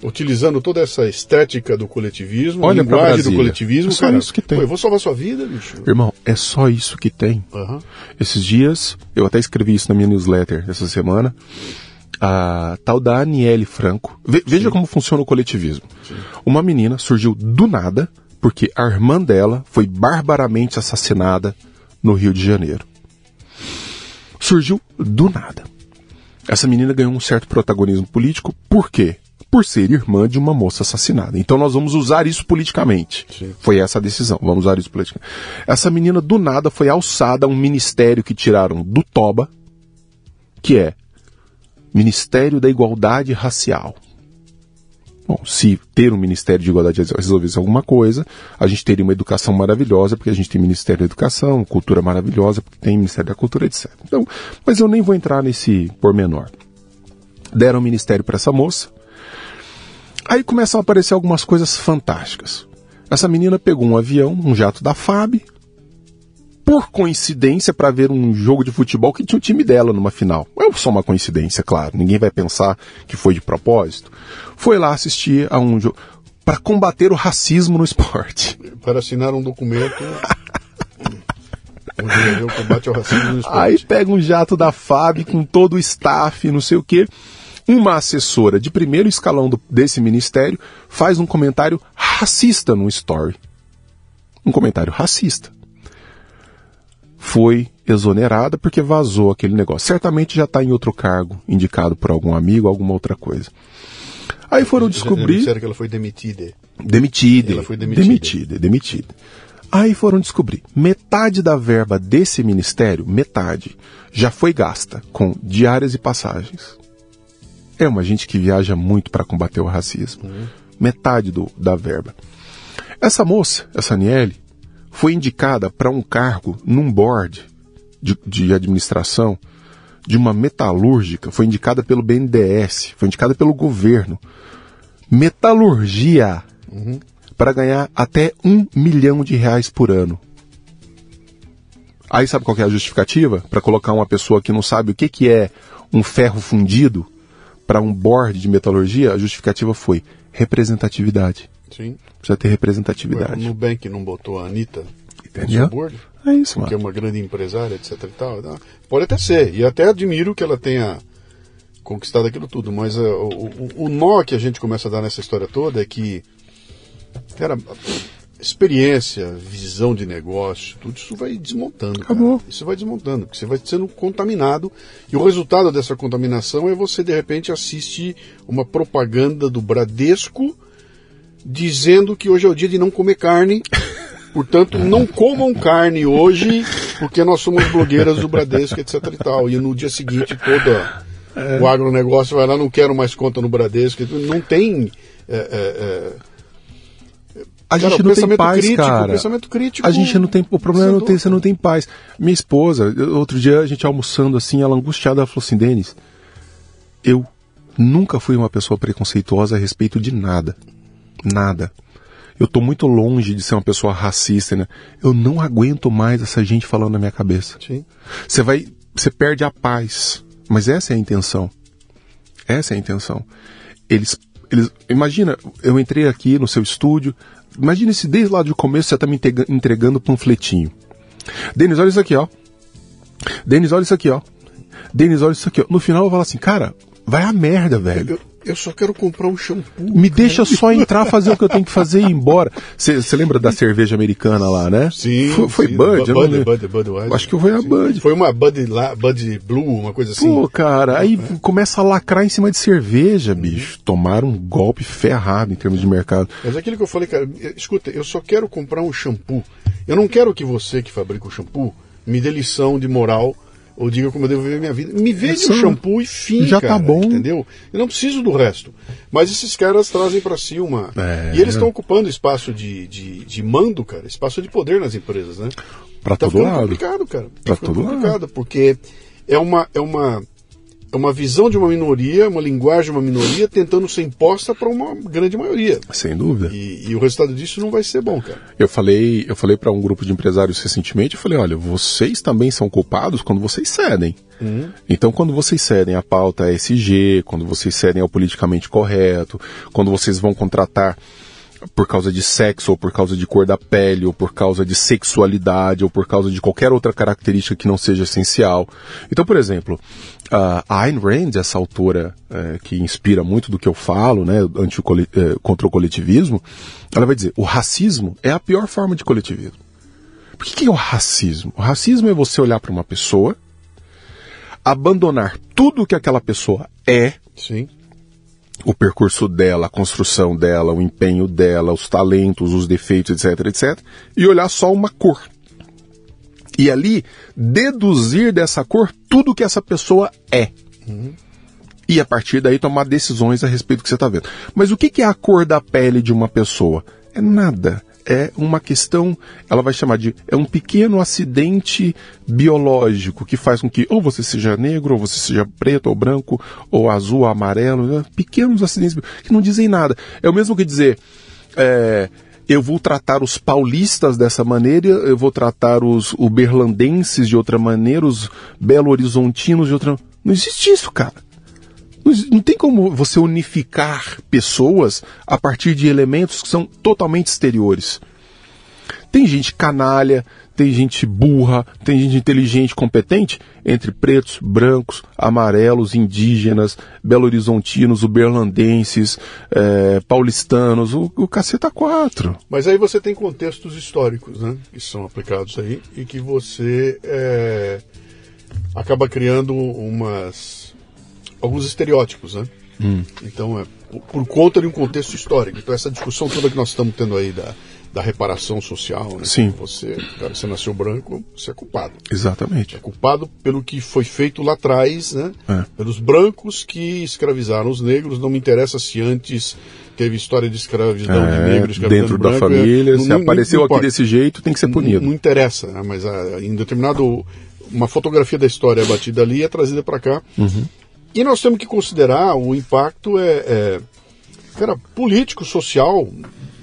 utilizando toda essa estética do coletivismo,
Olha a linguagem do
coletivismo. É
só cara, isso que tem. Pô,
eu vou salvar sua vida, bicho.
Irmão, é só isso que tem. Uhum. Esses dias, eu até escrevi isso na minha newsletter essa semana a tal da Aniele Franco. Ve veja como funciona o coletivismo. Sim. Uma menina surgiu do nada porque a irmã dela foi barbaramente assassinada no Rio de Janeiro. Surgiu do nada. Essa menina ganhou um certo protagonismo político, por quê? Por ser irmã de uma moça assassinada. Então nós vamos usar isso politicamente. Sim. Foi essa a decisão, vamos usar isso politicamente. Essa menina do nada foi alçada a um ministério que tiraram do Toba, que é Ministério da Igualdade Racial. Bom, se ter um Ministério de Igualdade resolvesse alguma coisa, a gente teria uma educação maravilhosa, porque a gente tem Ministério da Educação, cultura maravilhosa, porque tem Ministério da Cultura, etc. Então, mas eu nem vou entrar nesse pormenor. Deram o ministério para essa moça. Aí começam a aparecer algumas coisas fantásticas. Essa menina pegou um avião, um jato da FAB, por coincidência para ver um jogo de futebol que tinha o time dela numa final. É só uma coincidência, claro. Ninguém vai pensar que foi de propósito. Foi lá assistir a um jogo para combater o racismo no esporte. *laughs*
Para assinar um documento onde o combate ao racismo no esporte.
Aí pega um jato da FAB com todo o staff, não sei o quê. Uma assessora de primeiro escalão do, desse ministério faz um comentário racista no story. Um comentário racista foi exonerada porque vazou aquele negócio. Certamente já está em outro cargo, indicado por algum amigo, alguma outra coisa. Aí foram descobrir.
Disseram que ela foi demitida.
Demitida.
Ela foi demitida.
Demitida, demitida. Aí foram descobrir. Metade da verba desse ministério, metade, já foi gasta com diárias e passagens. É uma gente que viaja muito para combater o racismo. Uhum. Metade do, da verba. Essa moça, essa Aniele, foi indicada para um cargo num board de, de, administração de uma metalúrgica, foi indicada pelo BNDES, foi indicada pelo governo. Metalurgia, uhum. para ganhar até um milhão de reais por ano. Aí sabe qual é a justificativa? Para colocar uma pessoa que não sabe o que, que é um ferro fundido para um board de metalurgia, a justificativa foi representatividade.
Sim.
Precisa ter representatividade.
O Nubank não botou a Anitta
Entendeu? no board? É isso,
mano. Que é uma grande empresária, etc e tal. Pode até ser. E até admiro que ela tenha conquistado aquilo tudo. Mas uh, o, o, nó que a gente começa a dar nessa história toda é que, cara, experiência, visão de negócio, tudo isso vai desmontando. cara.
Acabou.
Isso vai desmontando, porque você vai sendo contaminado. E o resultado dessa contaminação é você, de repente, assistir uma propaganda do Bradesco dizendo que hoje é o dia de não comer carne. Portanto, não comam carne hoje, porque nós somos blogueiras do Bradesco, etc e tal. E no dia seguinte, toda o agronegócio vai lá, não quero mais conta no Bradesco. Não tem. é, é, é,
A
Cara,
gente
o
não tem paz,
crítico,
cara.
pensamento crítico-
A gente não tem. O problema é não
Você é
tem, você não tem paz. Minha esposa, outro dia a gente almoçando assim, ela angustiada, ela falou assim: Denis, eu nunca fui uma pessoa preconceituosa a respeito de nada. Nada. Eu tô muito longe de ser uma pessoa racista, né? Eu não aguento mais essa gente falando na minha cabeça.
Sim.
Você vai. Você perde a paz. Mas essa é a intenção. Essa é a intenção. Eles. eles imagina, eu entrei aqui no seu estúdio. Imagina se desde lá do começo você está me entrega- entregando panfletinho. Denis, olha isso aqui, ó. Denis, olha isso aqui, ó. Denis, olha isso aqui, ó. No final eu falo assim, cara, vai a merda, velho.
Eu, só quero comprar um shampoo.
Me deixa só entrar, fazer o que eu tenho que fazer e ir embora. Você lembra da cerveja americana lá, né?
Sim.
Foi, foi
sim,
Bud,
Bud,
lembro.
Bud, Budweiser.
Acho que foi a
Sim.
Bud.
Foi uma Bud, lá, Bud Blue, uma coisa assim.
Pô, cara, aí começa a lacrar em cima de cerveja, bicho. Tomaram um golpe ferrado em termos de mercado.
Mas é aquilo que eu falei, cara, escuta, eu só quero comprar um shampoo. Eu não quero que você que fabrica o shampoo me dê lição de moral ou diga como eu devo viver minha vida. Me vende um shampoo e fim,
já tá
cara,
bom.
entendeu? Eu não preciso do resto. Mas esses caras trazem para si uma...
É.
E eles estão ocupando espaço de, de, de mando, cara, espaço de poder nas empresas, né?
Pra
tá
todo lado.
complicado, cara. Tá
Pra
ficando
todo lado.
complicado, porque é uma, é uma é uma visão de uma minoria, uma linguagem de uma minoria tentando ser imposta para uma grande maioria.
Sem dúvida.
E, e o resultado disso não vai ser bom, cara.
Eu falei, eu falei para um grupo de empresários recentemente, eu falei, olha, vocês também são culpados quando vocês cedem. Então, quando vocês cedem a pauta SG, quando vocês cedem ao politicamente correto, quando vocês vão contratar por causa de sexo, ou por causa de cor da pele, ou por causa de sexualidade, ou por causa de qualquer outra característica que não seja essencial. Então, por exemplo, a Ayn Rand, essa autora eh, que inspira muito do que eu falo, né, anti contra o coletivismo, ela vai dizer: o racismo é a pior forma de coletivismo. Por que, que é o racismo? O racismo é você olhar para uma pessoa, abandonar tudo que aquela pessoa é,
Sim.
O percurso dela, a construção dela, o empenho dela, os talentos, os defeitos, etc, etc, e olhar só uma cor. E ali deduzir dessa cor tudo que essa pessoa é. E a partir daí tomar decisões a respeito do que você está vendo. Mas o que é a cor da pele de uma pessoa? É nada. É uma questão, ela vai chamar de, é um pequeno acidente biológico que faz com que ou você seja negro, ou você seja preto, ou branco, ou azul, ou amarelo, né? pequenos acidentes que não dizem nada. É o mesmo que dizer, é, eu vou tratar os paulistas dessa maneira, eu vou tratar os uberlandenses de outra maneira, os belo-horizontinos de outra. Não existe isso, cara. Não tem como você unificar pessoas a partir de elementos que são totalmente exteriores. Tem gente canalha, tem gente burra, tem gente inteligente, competente, entre pretos, brancos, amarelos, indígenas, belo-horizontinos, uberlandenses, eh, paulistanos, o, o caceta quatro.
Mas aí você tem contextos históricos, né? Que são aplicados aí e que você é, acaba criando umas alguns estereótipos, né? Então é por, conta de um contexto histórico. Então essa discussão toda que nós estamos tendo aí da, da reparação social, né?
Sim.
Você, cara, você nasceu branco, você é culpado.
Exatamente.
É culpado pelo que foi feito lá atrás, né?
É.
Pelos brancos que escravizaram os negros. Não me interessa se antes teve história de escravidão de
É,
negro, escravidão
dentro
de
da
branco. é-
família,
não-
se
não-
apareceu
não
aqui desse jeito, tem que ser punido.
Não, não interessa, né? mas ah, em determinado. Uma fotografia da história é batida ali e é trazida para cá.
Uhum.
E nós temos que considerar o impacto é, é, cara, político, social,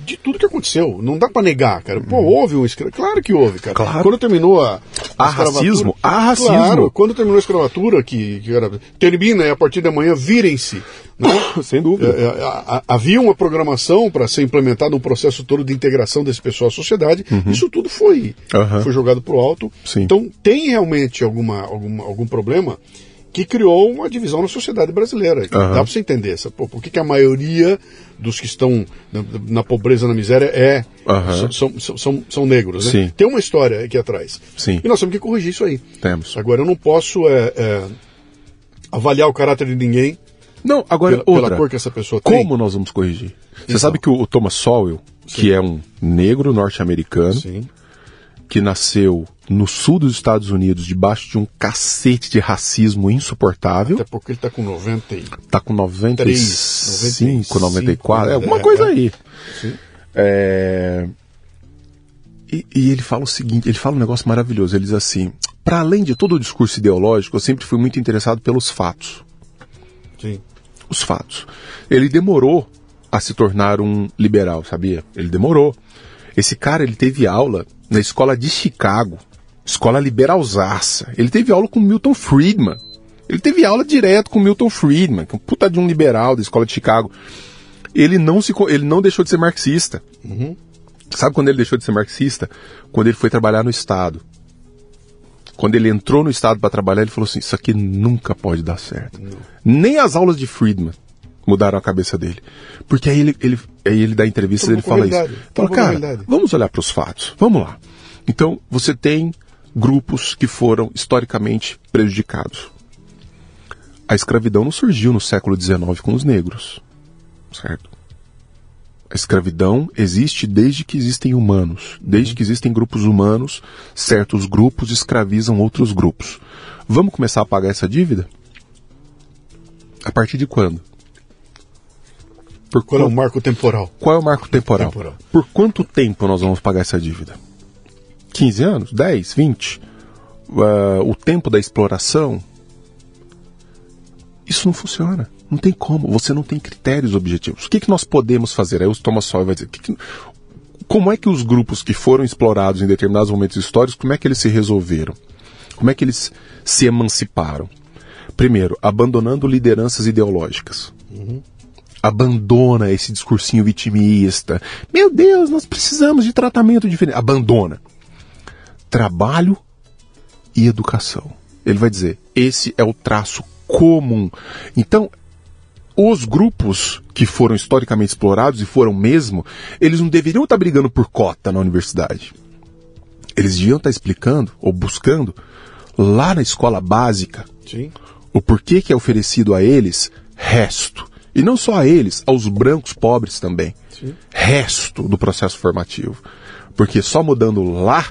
de tudo que aconteceu. Não dá para negar, cara. Pô, houve um escra... Claro que houve, cara.
Uhum. Claro.
Quando terminou a.
Há racismo? Há racismo.
Claro, quando terminou a escravatura, que, que era, termina e a partir de amanhã virem-se. né? *coughs*
Sem dúvida.
É, é, a- a- havia uma programação para ser implementado um processo todo de integração desse pessoal à sociedade. Isso tudo foi,
Uhum.
Foi jogado para o alto.
Sim.
Então tem realmente alguma, alguma, algum problema que criou uma divisão na sociedade brasileira. Uhum. Dá para você entender essa, pô, por que, que a maioria dos que estão na, na pobreza, na miséria, é uhum. são, são, são, são, negros. Né? Tem uma história aqui atrás.
Sim.
E nós temos que corrigir isso aí.
Temos.
Agora, eu não posso é, é, avaliar o caráter de ninguém
não, agora
pela,
outra.
pela cor que essa pessoa tem.
Como nós vamos corrigir? Você então. sabe que o, o Thomas Sowell, Sim. que é um negro norte-americano, que nasceu no sul dos Estados Unidos debaixo de um cacete de racismo insuportável.
Até porque ele está com 90 e...
Tá com 95, 94, é alguma coisa aí. Sim. É... E, e, ele fala o seguinte, ele fala um negócio maravilhoso, ele diz assim, para além de todo o discurso ideológico, eu sempre fui muito interessado pelos fatos.
Sim.
Os fatos. Ele demorou a se tornar um liberal, sabia? Ele demorou. Esse cara, ele teve aula na escola de Chicago, escola liberalzaça. Ele teve aula com Milton Friedman. Ele teve aula direto com Milton Friedman, que é um puta de um liberal da escola de Chicago. Ele não, se, ele não deixou de ser marxista.
Uhum.
Sabe quando ele deixou de ser marxista? Quando ele foi trabalhar no Estado. Quando ele entrou no Estado para trabalhar, ele falou assim: Isso aqui nunca pode dar certo. Não. Nem as aulas de Friedman mudaram a cabeça dele. Porque aí ele, ele, aí ele dá entrevista e ele fala isso. Fala, cara, vamos olhar para os fatos. Vamos lá. Então, você tem grupos que foram historicamente prejudicados. A escravidão não surgiu no século XIX com os negros, certo? A escravidão existe desde que existem humanos. Desde que existem grupos humanos, certos grupos escravizam outros grupos. Vamos começar a pagar essa dívida? A partir de quando?
Por qual, é o marco temporal?
Qual é o marco temporal? temporal? Por quanto tempo nós vamos pagar essa dívida? 15 anos? 10? 20? Uh, o tempo da exploração? Isso não funciona. Não tem como. Você não tem critérios objetivos. O que, que nós podemos fazer? Aí o Thomas Sowell vai dizer. Que que, como é que os grupos que foram explorados em determinados momentos históricos, como é que eles se resolveram? Como é que eles se emanciparam? Primeiro, abandonando lideranças ideológicas.
Uhum
abandona esse discursinho vitimista. Meu Deus, nós precisamos de tratamento diferente. Abandona. Trabalho e educação. Ele vai dizer: esse é o traço comum. Então, os grupos que foram historicamente explorados e foram mesmo, eles não deveriam estar brigando por cota na universidade. Eles deviam estar explicando ou buscando lá na escola básica
Sim.
o porquê que é oferecido a eles resto. E não só a eles, aos brancos pobres também.
Sim.
Resto do processo formativo. Porque só mudando lá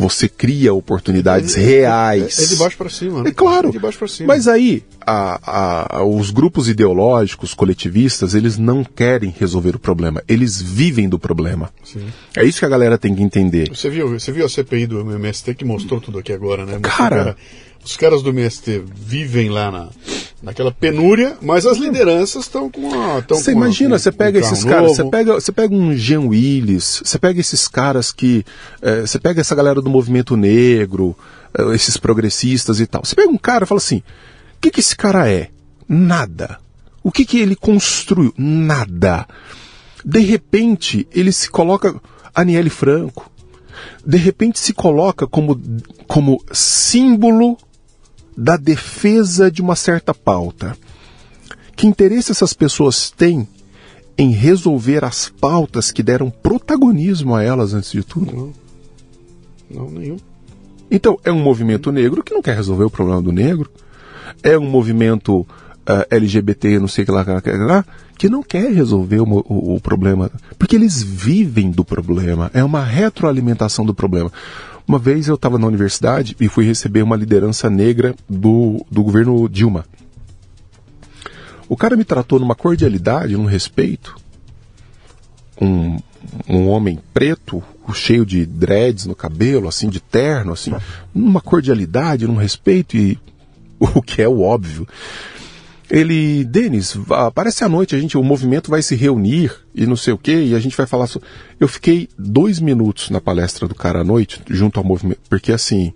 você cria oportunidades é, reais.
É, é, de baixo para cima. Né?
É claro. É
de baixo para cima.
Mas aí, a, a, os grupos ideológicos, coletivistas, eles não querem resolver o problema. Eles vivem do problema.
Sim.
É isso que a galera tem que entender.
Você viu, você viu a CPI do MST que mostrou tudo aqui agora, né?
Cara,
os caras do MST vivem lá na, naquela penúria, mas as lideranças estão com a.
Você imagina, você pega um esses caras, você pega, você pega um Jean Willis, você pega esses caras que. É, você pega essa galera do movimento negro, é, esses progressistas e tal. Você pega um cara e fala assim: o que, que esse cara é? Nada. O que, que ele construiu? Nada. De repente, ele se coloca. Aniele Franco. De repente se coloca como, como símbolo da defesa de uma certa pauta. Que interesse essas pessoas têm em resolver as pautas que deram protagonismo a elas antes de tudo?
Não, não nenhum.
Então, é um movimento negro que não quer resolver o problema do negro. É um movimento uh, LGBT, não sei o que lá, que lá, que não quer resolver o, o, o, problema. Porque eles vivem do problema. É uma retroalimentação do problema. Uma vez eu estava na universidade e fui receber uma liderança negra do, do governo Dilma. O cara me tratou numa cordialidade, num respeito. Um, um homem preto, cheio de dreads no cabelo, assim, de terno, assim, numa cordialidade, num respeito e *laughs* o que é o óbvio ele, Denis, aparece à noite, a gente, o movimento vai se reunir e não sei o que, e a gente vai falar sobre. Eu fiquei dois minutos na palestra do cara à noite, junto ao movimento, porque assim,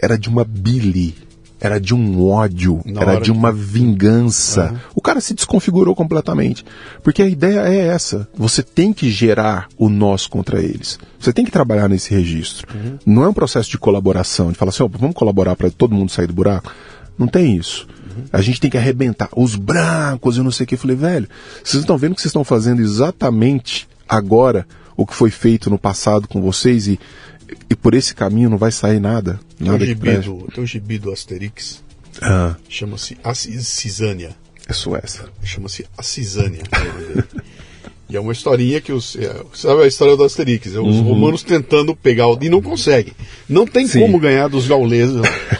era de uma bile, era de um ódio, na era de uma que... vingança. Uhum. O cara se desconfigurou completamente. Porque a ideia é essa: você tem que gerar o nós contra eles. Você tem que trabalhar nesse registro. Uhum. Não é um processo de colaboração, de falar assim, oh, vamos colaborar para todo mundo sair do buraco. Não tem isso. A gente tem que arrebentar. Os brancos, eu não sei o que. Eu falei, velho, vocês estão vendo que vocês estão fazendo exatamente agora o que foi feito no passado com vocês e, e por esse caminho não vai sair nada.
Tem
nada
um
que
gibi do, tem um gibi do Asterix,
Ah,
chama-se A Cisânia.
é Suécia.
Chama-se A Cisânia. E é uma historinha que os. é, sabe a história do Asterix? É os romanos tentando pegar o. E não conseguem. Não tem
Uhum. Sim.
como ganhar dos gauleses.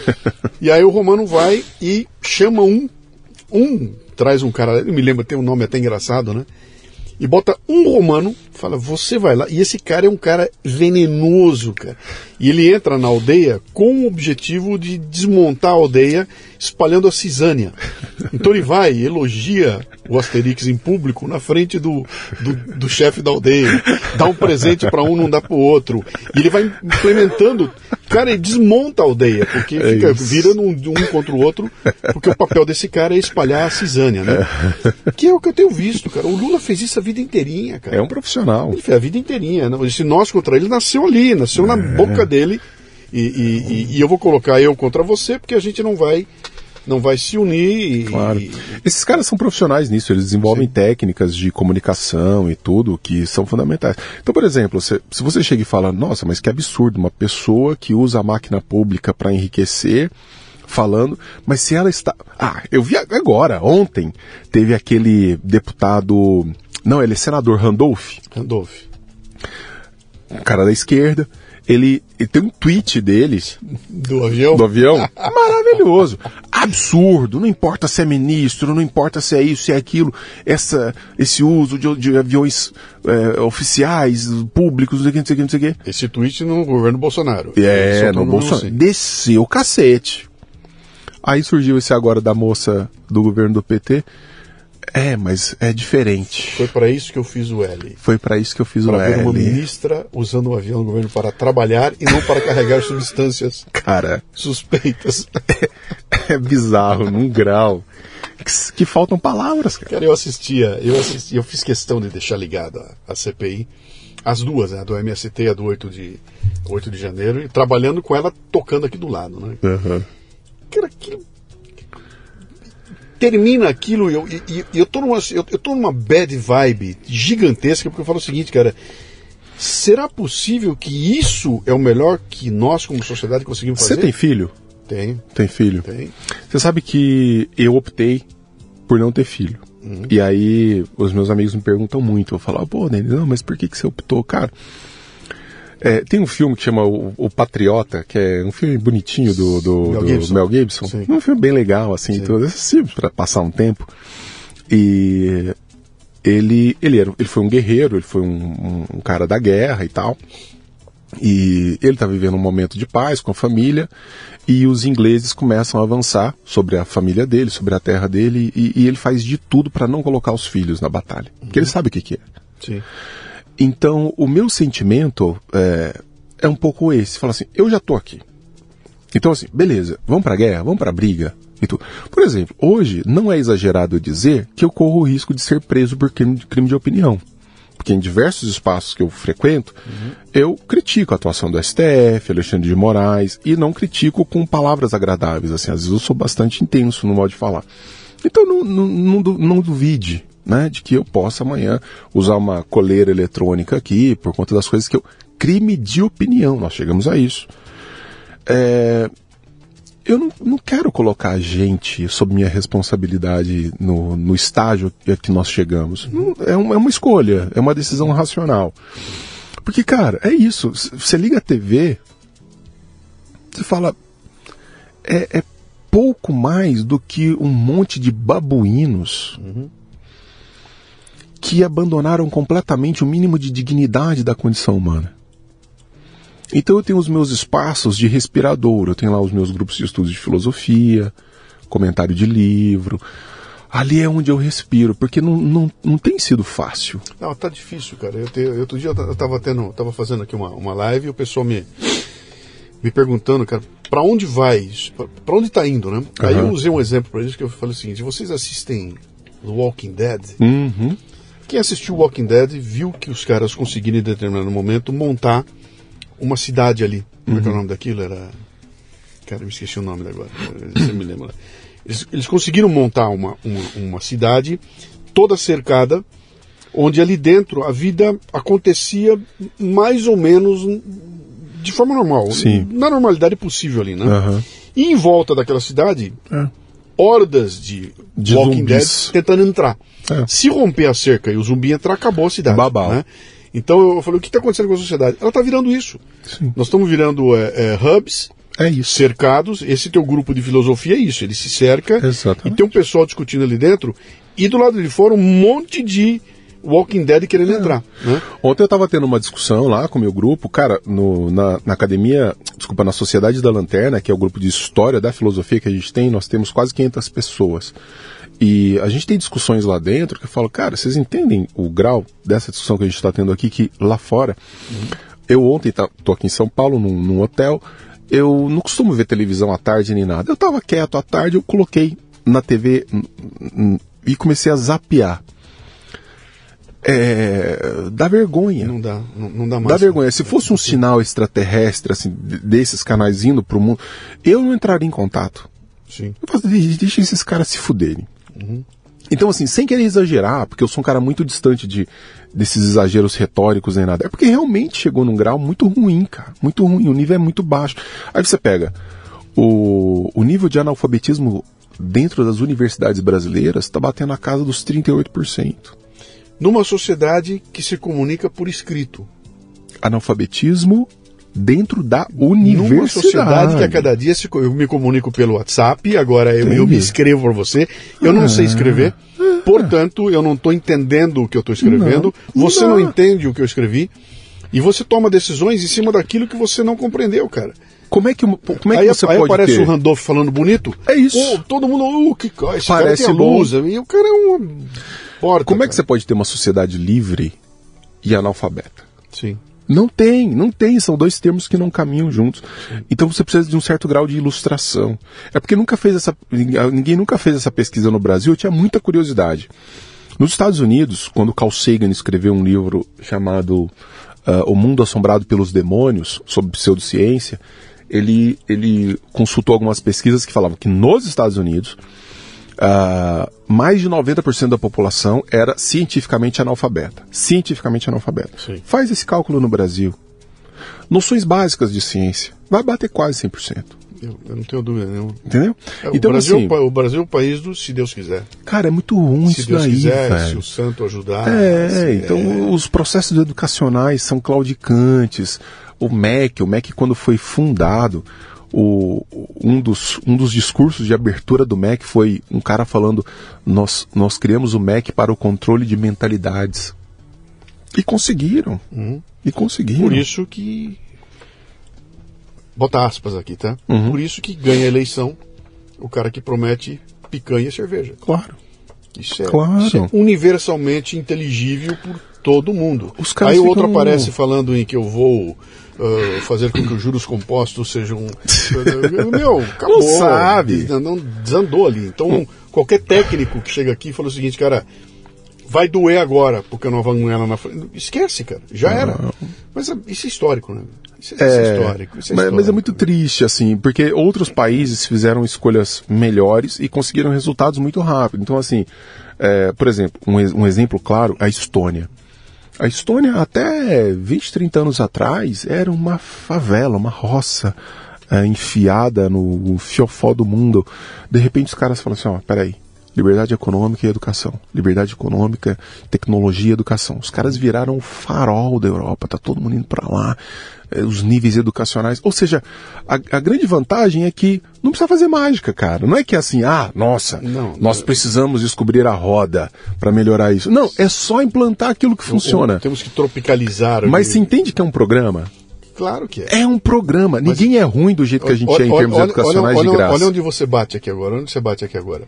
*laughs* e aí o romano vai e chama um. Um. Traz um cara. Eu me lembro, tem um nome até engraçado, né? E bota um romano, fala, você vai lá. E esse cara é um cara venenoso, cara. E ele entra na aldeia com o objetivo de desmontar a aldeia, espalhando a cisânia. Então ele vai, e elogia o Asterix em público na frente do, do, do chefe da aldeia. Dá um presente para um, não dá para o outro. E ele vai implementando. Cara, ele desmonta a aldeia, porque
É
fica,
isso.
vira num, de um contra o outro, porque o papel desse cara é espalhar a cisânia, né? Que é o que eu tenho visto, cara. O Lula fez isso a vida inteirinha, cara.
É um profissional.
Ele fez a vida inteirinha. né? Esse nós contra ele nasceu ali, nasceu
É.
na boca dele. E, e- e- e eu vou colocar eu contra você, porque a gente não vai, não vai se unir. E,
Claro. Esses caras são profissionais nisso, eles desenvolvem técnicas de comunicação e tudo que são fundamentais. Então, por exemplo, se, se você chega e fala, nossa, mas que absurdo, uma pessoa que usa a máquina pública para enriquecer, falando, mas se ela está. Ah, eu vi agora, ontem, teve aquele deputado. Não, ele é senador Randolph,
Randolph.
um cara da esquerda. Ele, ele tem um tweet deles
Do avião?
do avião. Maravilhoso. Absurdo. Não importa se é ministro, não importa se é isso, se é aquilo. Essa, esse uso de, de aviões é, oficiais, públicos, não sei o que, não sei o que, não sei o que.
Esse tweet no governo Bolsonaro.
É, no Bolsonaro.
assim.
Desceu o cacete. Aí surgiu esse agora da moça do governo do PT. É, mas é diferente.
Foi para isso que eu fiz o L.
Foi pra isso que eu fiz o
Para ver uma
L.
ministra usando o avião do governo para trabalhar e não para carregar substâncias *laughs*
Cara,
suspeitas.
é bizarro, num grau. Que, que faltam palavras, cara.
Cara, eu assistia, eu assisti, eu fiz questão de deixar ligado a, CPI, as duas, né, a do MST e a do 8 de, 8 de janeiro, e trabalhando com ela tocando aqui do lado, né?
Aham.
Cara, aquilo. Termina aquilo e eu, e, e- eu, tô numa, eu, eu tô numa bad vibe gigantesca, porque eu falo o seguinte, cara. Será possível que isso é o melhor que nós, como sociedade, conseguimos fazer?
Você tem filho?
Tem,
Tem filho?
tem.
Você sabe que eu optei por não ter filho. E aí os meus amigos me perguntam muito. Eu falo, ah, pô, Denis, não, mas por que, que você optou? Cara, é, tem um filme que chama o, O Patriota, que é um filme bonitinho do, do,
Mel
do
Gibson.
Mel Gibson.
Sim.
Um filme bem legal, assim,
Sim.
tudo. Para passar um tempo. E ele, ele, era, ele foi um guerreiro, ele foi um, um- um cara da guerra e tal. E ele está vivendo um momento de paz com a família e os ingleses começam a avançar sobre a família dele, sobre a terra dele e, e ele faz de tudo para não colocar os filhos na batalha, porque ele sabe o que, que é.
Sim.
Então, o meu sentimento é, é um pouco esse, fala assim, eu já tô aqui. Então assim, beleza, vamos pra guerra, vamos pra briga e tudo. Por exemplo, hoje não é exagerado eu dizer que eu corro o risco de ser preso por crime de, crime de opinião. Porque em diversos espaços que eu frequento, eu critico a atuação do STF, Alexandre de Moraes, e não critico com palavras agradáveis. Assim, às vezes eu sou bastante intenso no modo de falar. Então não, não, não, não duvide né, de que eu possa amanhã usar uma coleira eletrônica aqui por conta das coisas que eu. Crime de opinião, nós chegamos a isso. É, eu não, não quero colocar a gente sob minha responsabilidade no, no estágio que nós chegamos. É, uma, é uma escolha, é uma decisão racional. Porque, cara, é isso. Você liga a TV, você fala. É, é pouco mais do que um monte de babuínos que abandonaram completamente o mínimo de dignidade da condição humana. Então eu tenho os meus espaços de respirador, eu tenho lá os meus grupos de estudos de filosofia, comentário de livro. Ali é onde eu respiro, porque não, não, não tem sido fácil.
Não, tá difícil, cara. Eu, te, outro dia eu ta- eu tava tendo, tava fazendo aqui uma, uma live e o pessoal me, me perguntando, cara, pra onde vai? isso? Pra, pra onde tá indo, né? Aí eu usei um exemplo pra eles que eu falei o seguinte: vocês assistem The Walking Dead?
Uhum.
Quem assistiu Walking Dead viu que os caras conseguiram em determinado momento montar uma cidade ali. Como é que é o nome daquilo? Era Cara, eu esqueci o nome agora. Você me lembra. Eles, eles conseguiram montar uma, uma, uma cidade toda cercada, onde ali dentro a vida acontecia mais ou menos de forma normal.
Sim.
Na normalidade possível ali, né?
Aham.
E em volta daquela cidade,
É.
hordas de,
De
Walking Dead
zumbis.
tentando entrar.
É.
Se romper a cerca e o zumbi entrar, acabou a cidade.
Babau.
né? Então eu falei, o que está acontecendo com a sociedade? Ela está virando isso.
Sim.
Nós estamos virando é, é, hubs,
É isso.
cercados. Esse teu grupo de filosofia é isso. Ele se cerca
Exatamente.
e tem um pessoal discutindo ali dentro. E do lado de fora um monte de Walking Dead querendo
É.
entrar. Né?
Ontem eu estava tendo uma discussão lá com o meu grupo, cara, no- na, na academia, desculpa, na Sociedade da Lanterna, que é o grupo de história da filosofia que a gente tem, nós temos quase 500 pessoas. E a gente tem discussões lá dentro que eu falo, cara, vocês entendem o grau dessa discussão que a gente está tendo aqui, que lá fora, eu ontem tá, tô aqui em São Paulo, num, num hotel, eu não costumo ver televisão à tarde nem nada. Eu tava quieto à tarde, eu coloquei na TV e comecei a zapear. É, dá vergonha.
Não dá, não, não dá mais.
Dá vergonha. Se fosse um sinal extraterrestre, assim, de- desses canais indo pro mundo, eu não entraria em contato.
Sim.
Eu falo, "Deixa- deixa esses caras se fuderem. Então, assim, sem querer exagerar, porque eu sou um cara muito distante de, desses exageros retóricos nem nada, é porque realmente chegou num grau muito ruim, cara. Muito ruim. O nível é muito baixo. Aí você pega o, o nível de analfabetismo dentro das universidades brasileiras está batendo na casa dos 38%.
Numa sociedade que se comunica por escrito.
Analfabetismo dentro da
Numa
universidade.
sociedade que a cada dia se eu me comunico pelo WhatsApp, agora eu, eu me escrevo por você, eu não sei escrever, portanto eu não estou entendendo o que eu estou escrevendo,
Não,
você
não.
não entende o que eu escrevi, e você toma decisões em cima daquilo que você não compreendeu, cara.
Como é que, como é
aí
que você
aí
pode
aparece
ter?
o Randolph falando bonito.
É isso.
Pô, todo mundo, uh, que esse
Parece
cara. E o cara é uma porta.
Como é que você
cara.
pode ter uma sociedade livre e analfabeta?
Sim.
Não tem, não tem. São dois termos que não caminham juntos. Então você precisa de um certo grau de ilustração. É porque nunca fez essa, ninguém nunca fez essa pesquisa no Brasil. Eu tinha muita curiosidade. Nos Estados Unidos, quando Carl Sagan escreveu um livro chamado ah, O Mundo Assombrado pelos Demônios, sobre pseudociência, ele, ele consultou algumas pesquisas que falavam que nos Estados Unidos ah, mais de 90% da população era cientificamente analfabeta. Cientificamente analfabeta.
Sim.
Faz esse cálculo no Brasil. Noções básicas de ciência. Vai bater quase 100%.
Eu, eu não tenho dúvida nenhuma.
Entendeu?
É,
então,
o, Brasil, é
assim,
o pa- o Brasil é o país do se Deus quiser.
cara, é muito ruim
Se
isso
Deus
daí,
quiser, se
velho.
o santo ajudar.
É,
se-
então os processos educacionais são claudicantes. O MEC, o MEC quando foi fundado, o, um, dos, um dos discursos de abertura do MEC foi um cara falando: nós, nós criamos o MEC para o controle de mentalidades. E conseguiram. E conseguiram.
Por isso que. Bota aspas aqui, tá?
Uhum.
Por isso que ganha a eleição o cara que promete picanha e cerveja.
Claro.
Isso é,
Claro.
isso é universalmente inteligível por todo mundo. Aí o outro
ficam-
aparece falando em que eu vou ah, fazer com que os juros compostos sejam. *laughs* Meu, acabou.
Não sabe.
Não, desandou ali. Então, qualquer técnico que chega aqui e fala o seguinte, cara. Vai doer agora, porque eu não vou ganhar lá na frente. Esquece, cara. Já era. Mas ah, isso é histórico, né? Isso, isso é, histórico. Isso é
mas, mas é
histórico.
muito triste, assim, porque outros países fizeram escolhas melhores e conseguiram resultados muito rápido. Então, assim, é, por exemplo, um, um exemplo claro, a Estônia. A Estônia, até 20, 30 anos atrás, era uma favela, uma roça é, enfiada no fiofó do mundo. De repente, os caras falam assim: ó, peraí. Liberdade econômica e educação. Liberdade econômica, tecnologia e educação. Os caras viraram o farol da Europa, tá todo mundo indo para lá, eh, os níveis educacionais. Ou seja, a, a grande vantagem é que não precisa fazer mágica, cara. Não é que é assim, ah, nossa,
Não,
nós
não.
precisamos descobrir a roda para melhorar isso. Não, é só implantar aquilo que funciona.
Temos que tropicalizar.
Mas você entende que é um programa?
Claro que é.
É um programa. Ninguém é ruim do jeito que a gente é em
Olha-
termos
olha-
educacionais
olha,
de graça.
Olha onde você bate aqui agora. Onde você bate aqui agora?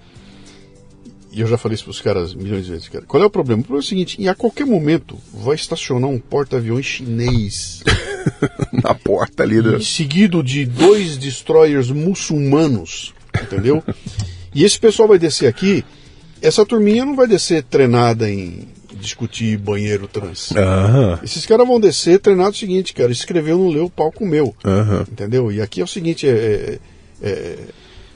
E eu já falei isso para os caras milhões de vezes, cara. Qual é o problema? O problema é o seguinte: e a qualquer momento vai estacionar um porta-aviões chinês, *laughs*
Na porta ali do...
seguido de dois destroyers muçulmanos, entendeu? e esse pessoal vai descer aqui. Essa turminha não vai descer treinada em discutir banheiro trans.
Aham,
Esses caras vão descer treinado o seguinte, cara, escreveu, não leu, o pau comeu.
aham.
Entendeu? E aqui é o seguinte, é, é-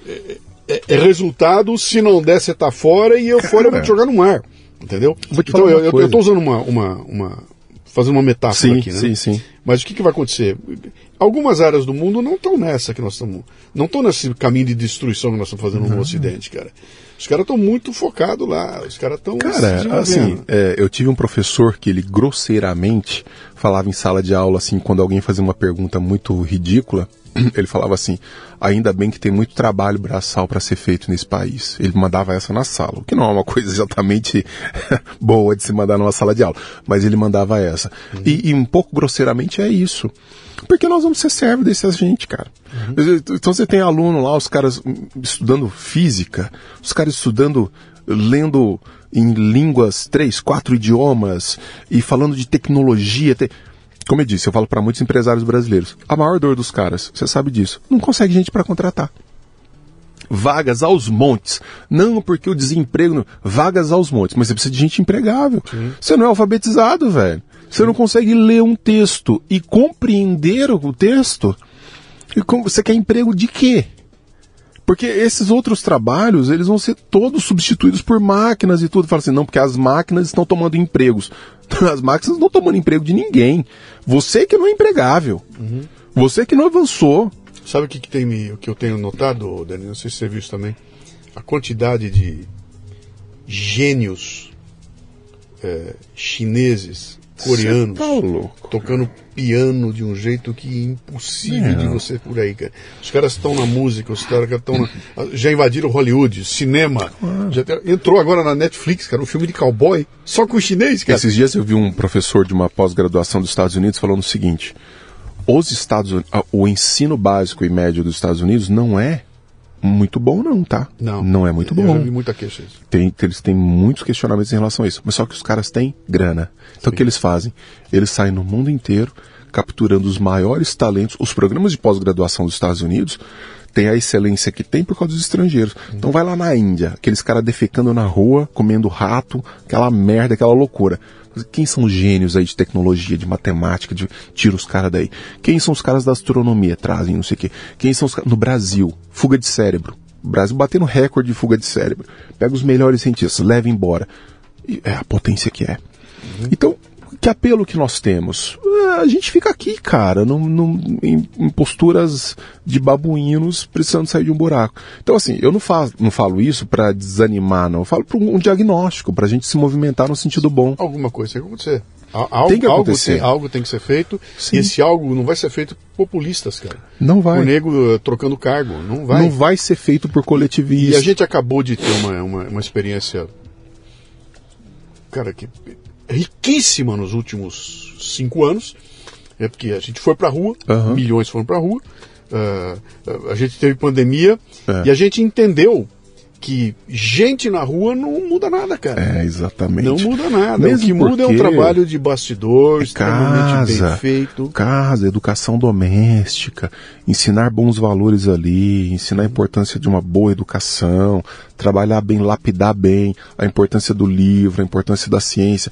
é, é, é, resultado, se não der, você tá fora e eu
Cara.
fora eu vou te jogar no mar. Entendeu? Então eu,
uma
eu, tô usando uma, uma, uma. fazendo uma metáfora
Sim,
aqui, né?
sim, sim.
Mas o que, que vai acontecer? Algumas áreas do mundo não estão nessa que nós estamos. Não estão nesse caminho de destruição que nós estamos fazendo no Ocidente, cara. Os caras estão muito focados lá. Os caras estão.
Cara, assim, é, eu tive um professor que ele grosseiramente falava em sala de aula, assim, quando alguém fazia uma pergunta muito ridícula, *clears throat* ele falava assim: ainda bem que tem muito trabalho braçal para ser feito nesse país. Ele mandava essa na sala, o que não é uma *laughs* coisa exatamente *laughs* boa de se mandar numa sala de aula, mas ele mandava essa. E, e um pouco grosseiramente é isso. Porque nós vamos ser servo desse gente, cara. Então você tem aluno lá, os caras estudando física, os caras estudando, lendo em línguas, três, quatro idiomas e falando de tecnologia. te- Como eu disse, eu falo para muitos empresários brasileiros. A maior dor dos caras, você sabe disso, não consegue gente para contratar. Vagas aos montes. Não porque o desemprego. não- Vagas aos montes. Mas você precisa de gente empregável. Você não é alfabetizado, velho. Você não consegue ler um texto e compreender o texto. E como, você quer emprego de quê? Porque esses outros trabalhos, eles vão ser todos substituídos por máquinas e tudo. Fala assim, não, porque as máquinas estão tomando empregos. *laughs* As máquinas não estão tomando emprego de ninguém. Você que não é empregável. Você que não avançou.
Sabe o que, que, tem, me- o que eu tenho notado, Dani? Não sei se você viu isso também. A quantidade de gênios é, chineses, coreanos,
tá
tocando piano de um jeito que é impossível de
Não.
você por aí, cara. Os caras estão na música, os caras estão na- *laughs* já invadiram Hollywood, cinema. Já entrou agora na Netflix, cara, um filme de cowboy, só com chinês, cara.
Esses dias eu vi um professor de uma pós-graduação dos Estados Unidos falando o seguinte: os Estados o ensino básico e médio dos Estados Unidos não é muito bom, não, tá?
Não,
Não é muito
Eu já vi
bom.
muita queixa disso.
Tem, eles têm muitos questionamentos em relação a isso. Mas só que os caras têm grana. Então o que eles fazem? Eles saem no mundo inteiro capturando os maiores talentos. Os programas de pós-graduação dos Estados Unidos têm a excelência que tem por causa dos estrangeiros. Então vai lá na Índia, aqueles caras defecando na rua, comendo rato, aquela merda, aquela loucura. Quem são os gênios aí de tecnologia, de matemática, de tira os caras daí? Quem são os caras da astronomia, trazem não sei o quê? Quem são os caras no Brasil? Fuga de cérebro. O Brasil batendo recorde de fuga de cérebro. Pega os melhores cientistas, leva embora. E é a potência que é. Então, que apelo que nós temos? Ah, A gente fica aqui, cara, num- num- em, em posturas de babuínos precisando sair de um buraco. Então, assim, eu não, fa não falo isso para desanimar, não. Eu falo para um, um diagnóstico, para a gente se movimentar no sentido bom.
Alguma coisa tem que acontecer. Al- Algo,
Tem que
algo
acontecer.
tem- algo tem que ser feito.
Sim.
E esse algo não vai ser feito por populistas, cara.
Não vai.
O nego eh, trocando cargo. Não vai.
Não vai ser feito por coletivistas.
E a gente acabou de ter uma, uma, uma experiência, cara, que riquíssima nos últimos cinco anos. É porque a gente foi pra rua,
Aham.
milhões foram pra rua. ah, a gente teve pandemia
É.
e a gente entendeu que gente na rua não muda nada, cara.
É, exatamente.
Não muda nada.
Mesmo
o que muda é um trabalho de bastidor, bem
casa,
feito.
casa, educação doméstica, ensinar bons valores ali, ensinar a importância de uma boa educação, trabalhar bem, lapidar bem, a importância do livro, a importância da ciência.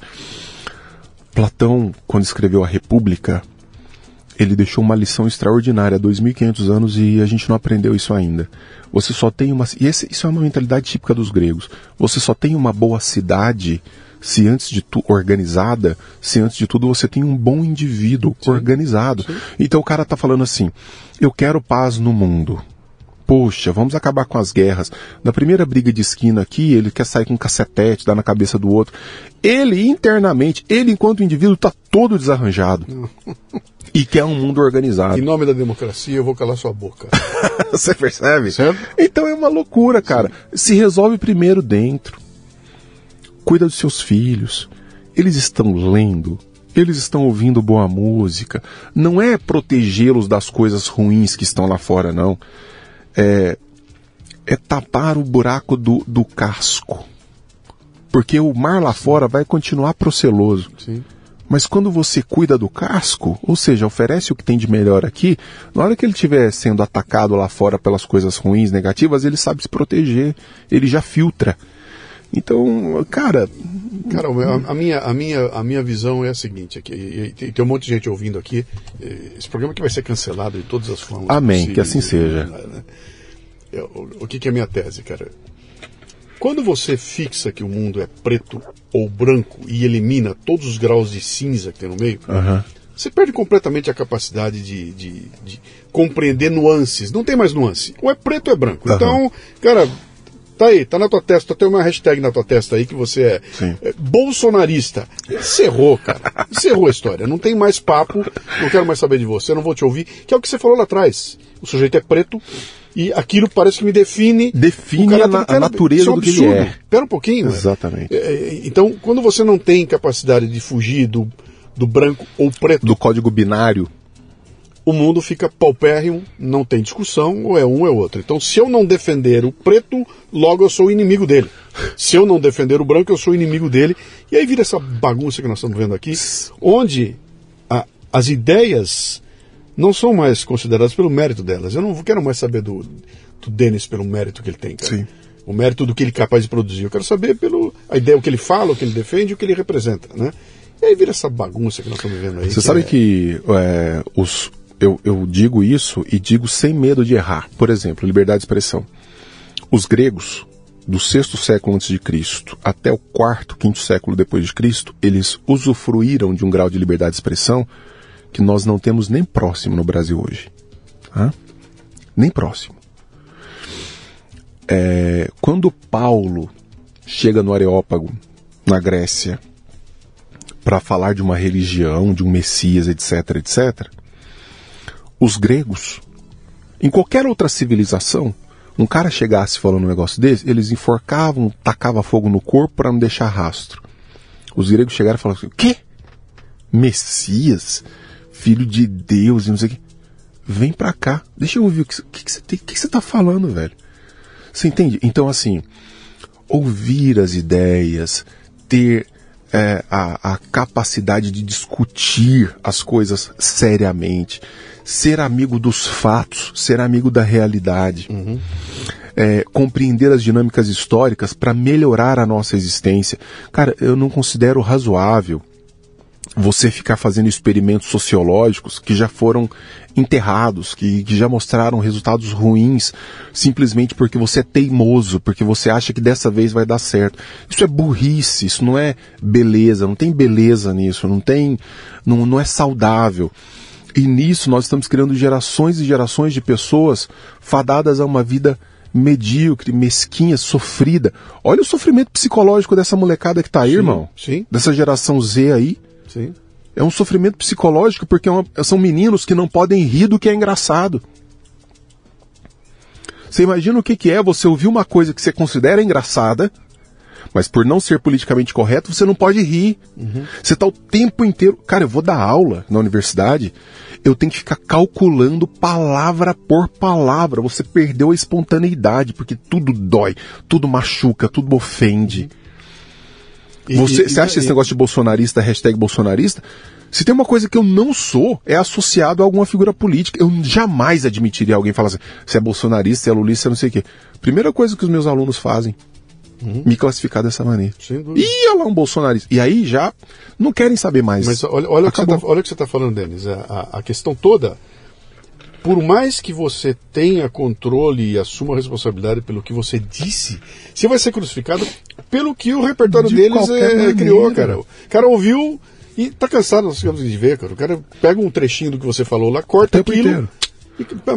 Platão, quando escreveu a República, ele deixou uma lição extraordinária há 2.500 anos e a gente não aprendeu isso ainda. Você só tem uma. E esse- isso é uma mentalidade típica dos gregos. Você só tem uma boa cidade se antes de tudo. organizada, se antes de tudo você tem um bom indivíduo organizado. Então o cara tá falando assim: eu quero paz no mundo. Poxa, vamos acabar com as guerras. Na primeira briga de esquina aqui, ele quer sair com um cacetete, dar na cabeça do outro. Ele internamente, ele enquanto indivíduo, tá todo desarranjado. *laughs* E quer um mundo organizado.
Em nome da democracia, eu vou calar sua boca. *laughs*
Você percebe?
Certo?
Então é uma loucura, cara. Se resolve primeiro dentro. Cuida dos seus filhos. Eles estão lendo. Eles estão ouvindo boa música. Não é protegê-los das coisas ruins que estão lá fora, não. É, é tapar o buraco do, do casco. Porque o mar lá fora vai continuar proceloso.
Sim.
Mas quando você cuida do casco, ou seja, oferece o que tem de melhor aqui, na hora que ele estiver sendo atacado lá fora pelas coisas ruins, negativas, ele sabe se proteger, ele já filtra. Então, cara,
Cara, a, a minha, a, minha, a minha visão é a seguinte aqui, e, e tem tem um monte de gente ouvindo aqui. Esse programa que vai ser cancelado de todas as formas.
Amém,
possíveis,
que assim seja.
né? eu, o que, que é a minha tese, cara? Quando você fixa que o mundo é preto ou branco e elimina todos os graus de cinza que tem no meio, você perde completamente a capacidade de, de, de compreender nuances. Não tem mais nuance. Ou é preto ou é branco. Então, cara, tá aí, tá na tua testa, tem uma hashtag na tua testa aí que você é,
Sim.
é bolsonarista. Encerrou, cara. Encerrou a história. Não tem mais papo, não quero mais saber de você, não vou te ouvir. Que é o que você falou lá atrás. O sujeito é preto e aquilo parece que me define.
Define a na-
do cara.
a natureza
é um
do que ele é.
Pera um pouquinho.
Exatamente.
É, é, Então, quando você não tem capacidade de fugir do, do branco ou preto,
Do código binário.
O mundo fica paupérrimo, não tem discussão, ou é um ou é outro. Então, se eu não defender o preto, logo eu sou inimigo dele. *laughs* Se eu não defender o branco, eu sou inimigo dele. E aí vira essa bagunça que nós estamos vendo aqui, onde a- as ideias não são mais consideradas pelo mérito delas. Eu não quero mais saber do, do Denis pelo mérito que ele tem, cara.
Sim.
O mérito do que ele é capaz de produzir. Eu quero saber pelo a ideia, o que ele fala, o que ele defende, o que ele representa, né? E aí vira essa bagunça que nós estamos vivendo aí.
Você sabe
é-
que é, os, eu, eu digo isso e digo sem medo de errar. Por exemplo, liberdade de expressão. Os gregos, do sexto século antes de Cristo até o quarto, quinto século depois de Cristo, eles usufruíram de um grau de liberdade de expressão que nós não temos nem próximo no Brasil hoje. Hã? Nem próximo. É, quando Paulo chega no Areópago, na Grécia, para falar de uma religião, de um Messias, etc, etc, os gregos, em qualquer outra civilização, um cara chegasse falando um negócio desse, eles enforcavam, tacavam fogo no corpo para não deixar rastro. Os gregos chegaram e falaram assim: o quê? Messias? Filho de Deus e não sei o quê. Vem pra cá, deixa eu ouvir o que, que, que, você, tem- que você tá falando, velho. Você entende? Então, assim, ouvir as ideias, ter é, a, a capacidade de discutir as coisas seriamente, ser amigo dos fatos, ser amigo da realidade, é, compreender as dinâmicas históricas para melhorar a nossa existência. Cara, eu não considero razoável você ficar fazendo experimentos sociológicos que já foram enterrados, que, que já mostraram resultados ruins, simplesmente porque você é teimoso, porque você acha que dessa vez vai dar certo. Isso é burrice, isso não é beleza, não tem beleza nisso, não tem, não, não é saudável. E nisso nós estamos criando gerações e gerações de pessoas fadadas a uma vida medíocre, mesquinha, sofrida. Olha o sofrimento psicológico dessa molecada que tá aí,
Sim,
irmão.
sim.
Dessa geração Z aí.
Sim.
É um sofrimento psicológico porque é uma- são meninos que não podem rir do que é engraçado. Você imagina o que, que é você ouvir uma coisa que você considera engraçada, mas por não ser politicamente correto, você não pode rir. Você está o tempo inteiro. Cara, eu vou dar aula na universidade, eu tenho que ficar calculando palavra por palavra. Você perdeu a espontaneidade, porque tudo dói, tudo machuca, tudo ofende.
E-
Você,
e-
você acha
e-
esse negócio de bolsonarista, hashtag bolsonarista? Se tem uma coisa que eu não sou, é associado a alguma figura política. Eu jamais admitiria alguém falar assim, você é bolsonarista, você é lulista, não sei o quê. Primeira coisa que os meus alunos fazem, me classificar dessa maneira.
Sem dúvida.
Ih, olha lá um bolsonarista. E aí já não querem saber mais.
Mas olha, olha, o que tá, olha o que você está falando, Denis. A, a- a questão toda, por mais que você tenha controle e assuma a responsabilidade pelo que você disse, você vai ser crucificado pelo que o repertório
De
deles é, criou, cara. O cara ouviu e tá cansado, nós ficamos de ver, cara. O cara pega um trechinho do que você falou lá, corta aquilo.
inteiro.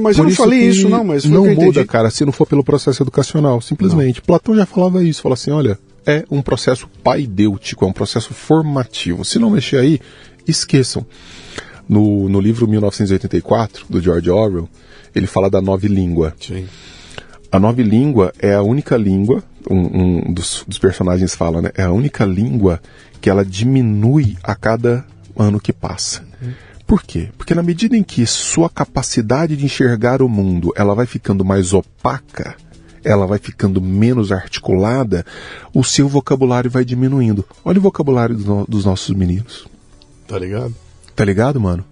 Mas eu
Por
não falei isso, não, mas
não
eu
muda, cara, se não for pelo processo educacional, simplesmente. Platão já falava isso, falou assim, olha, é um processo paidêutico, é um processo formativo. Se não mexer aí, esqueçam. No, no livro 1984, do George Orwell, ele fala da nova língua.
Sim.
A nova língua é a única língua, um, um dos, dos personagens fala, né? É a única língua que ela diminui a cada ano que passa. Por quê? Porque na medida em que sua capacidade de enxergar o mundo ela vai ficando mais opaca, ela vai ficando menos articulada, o seu vocabulário vai diminuindo. Olha o vocabulário do no- dos nossos meninos.
Tá ligado?
Tá ligado, mano?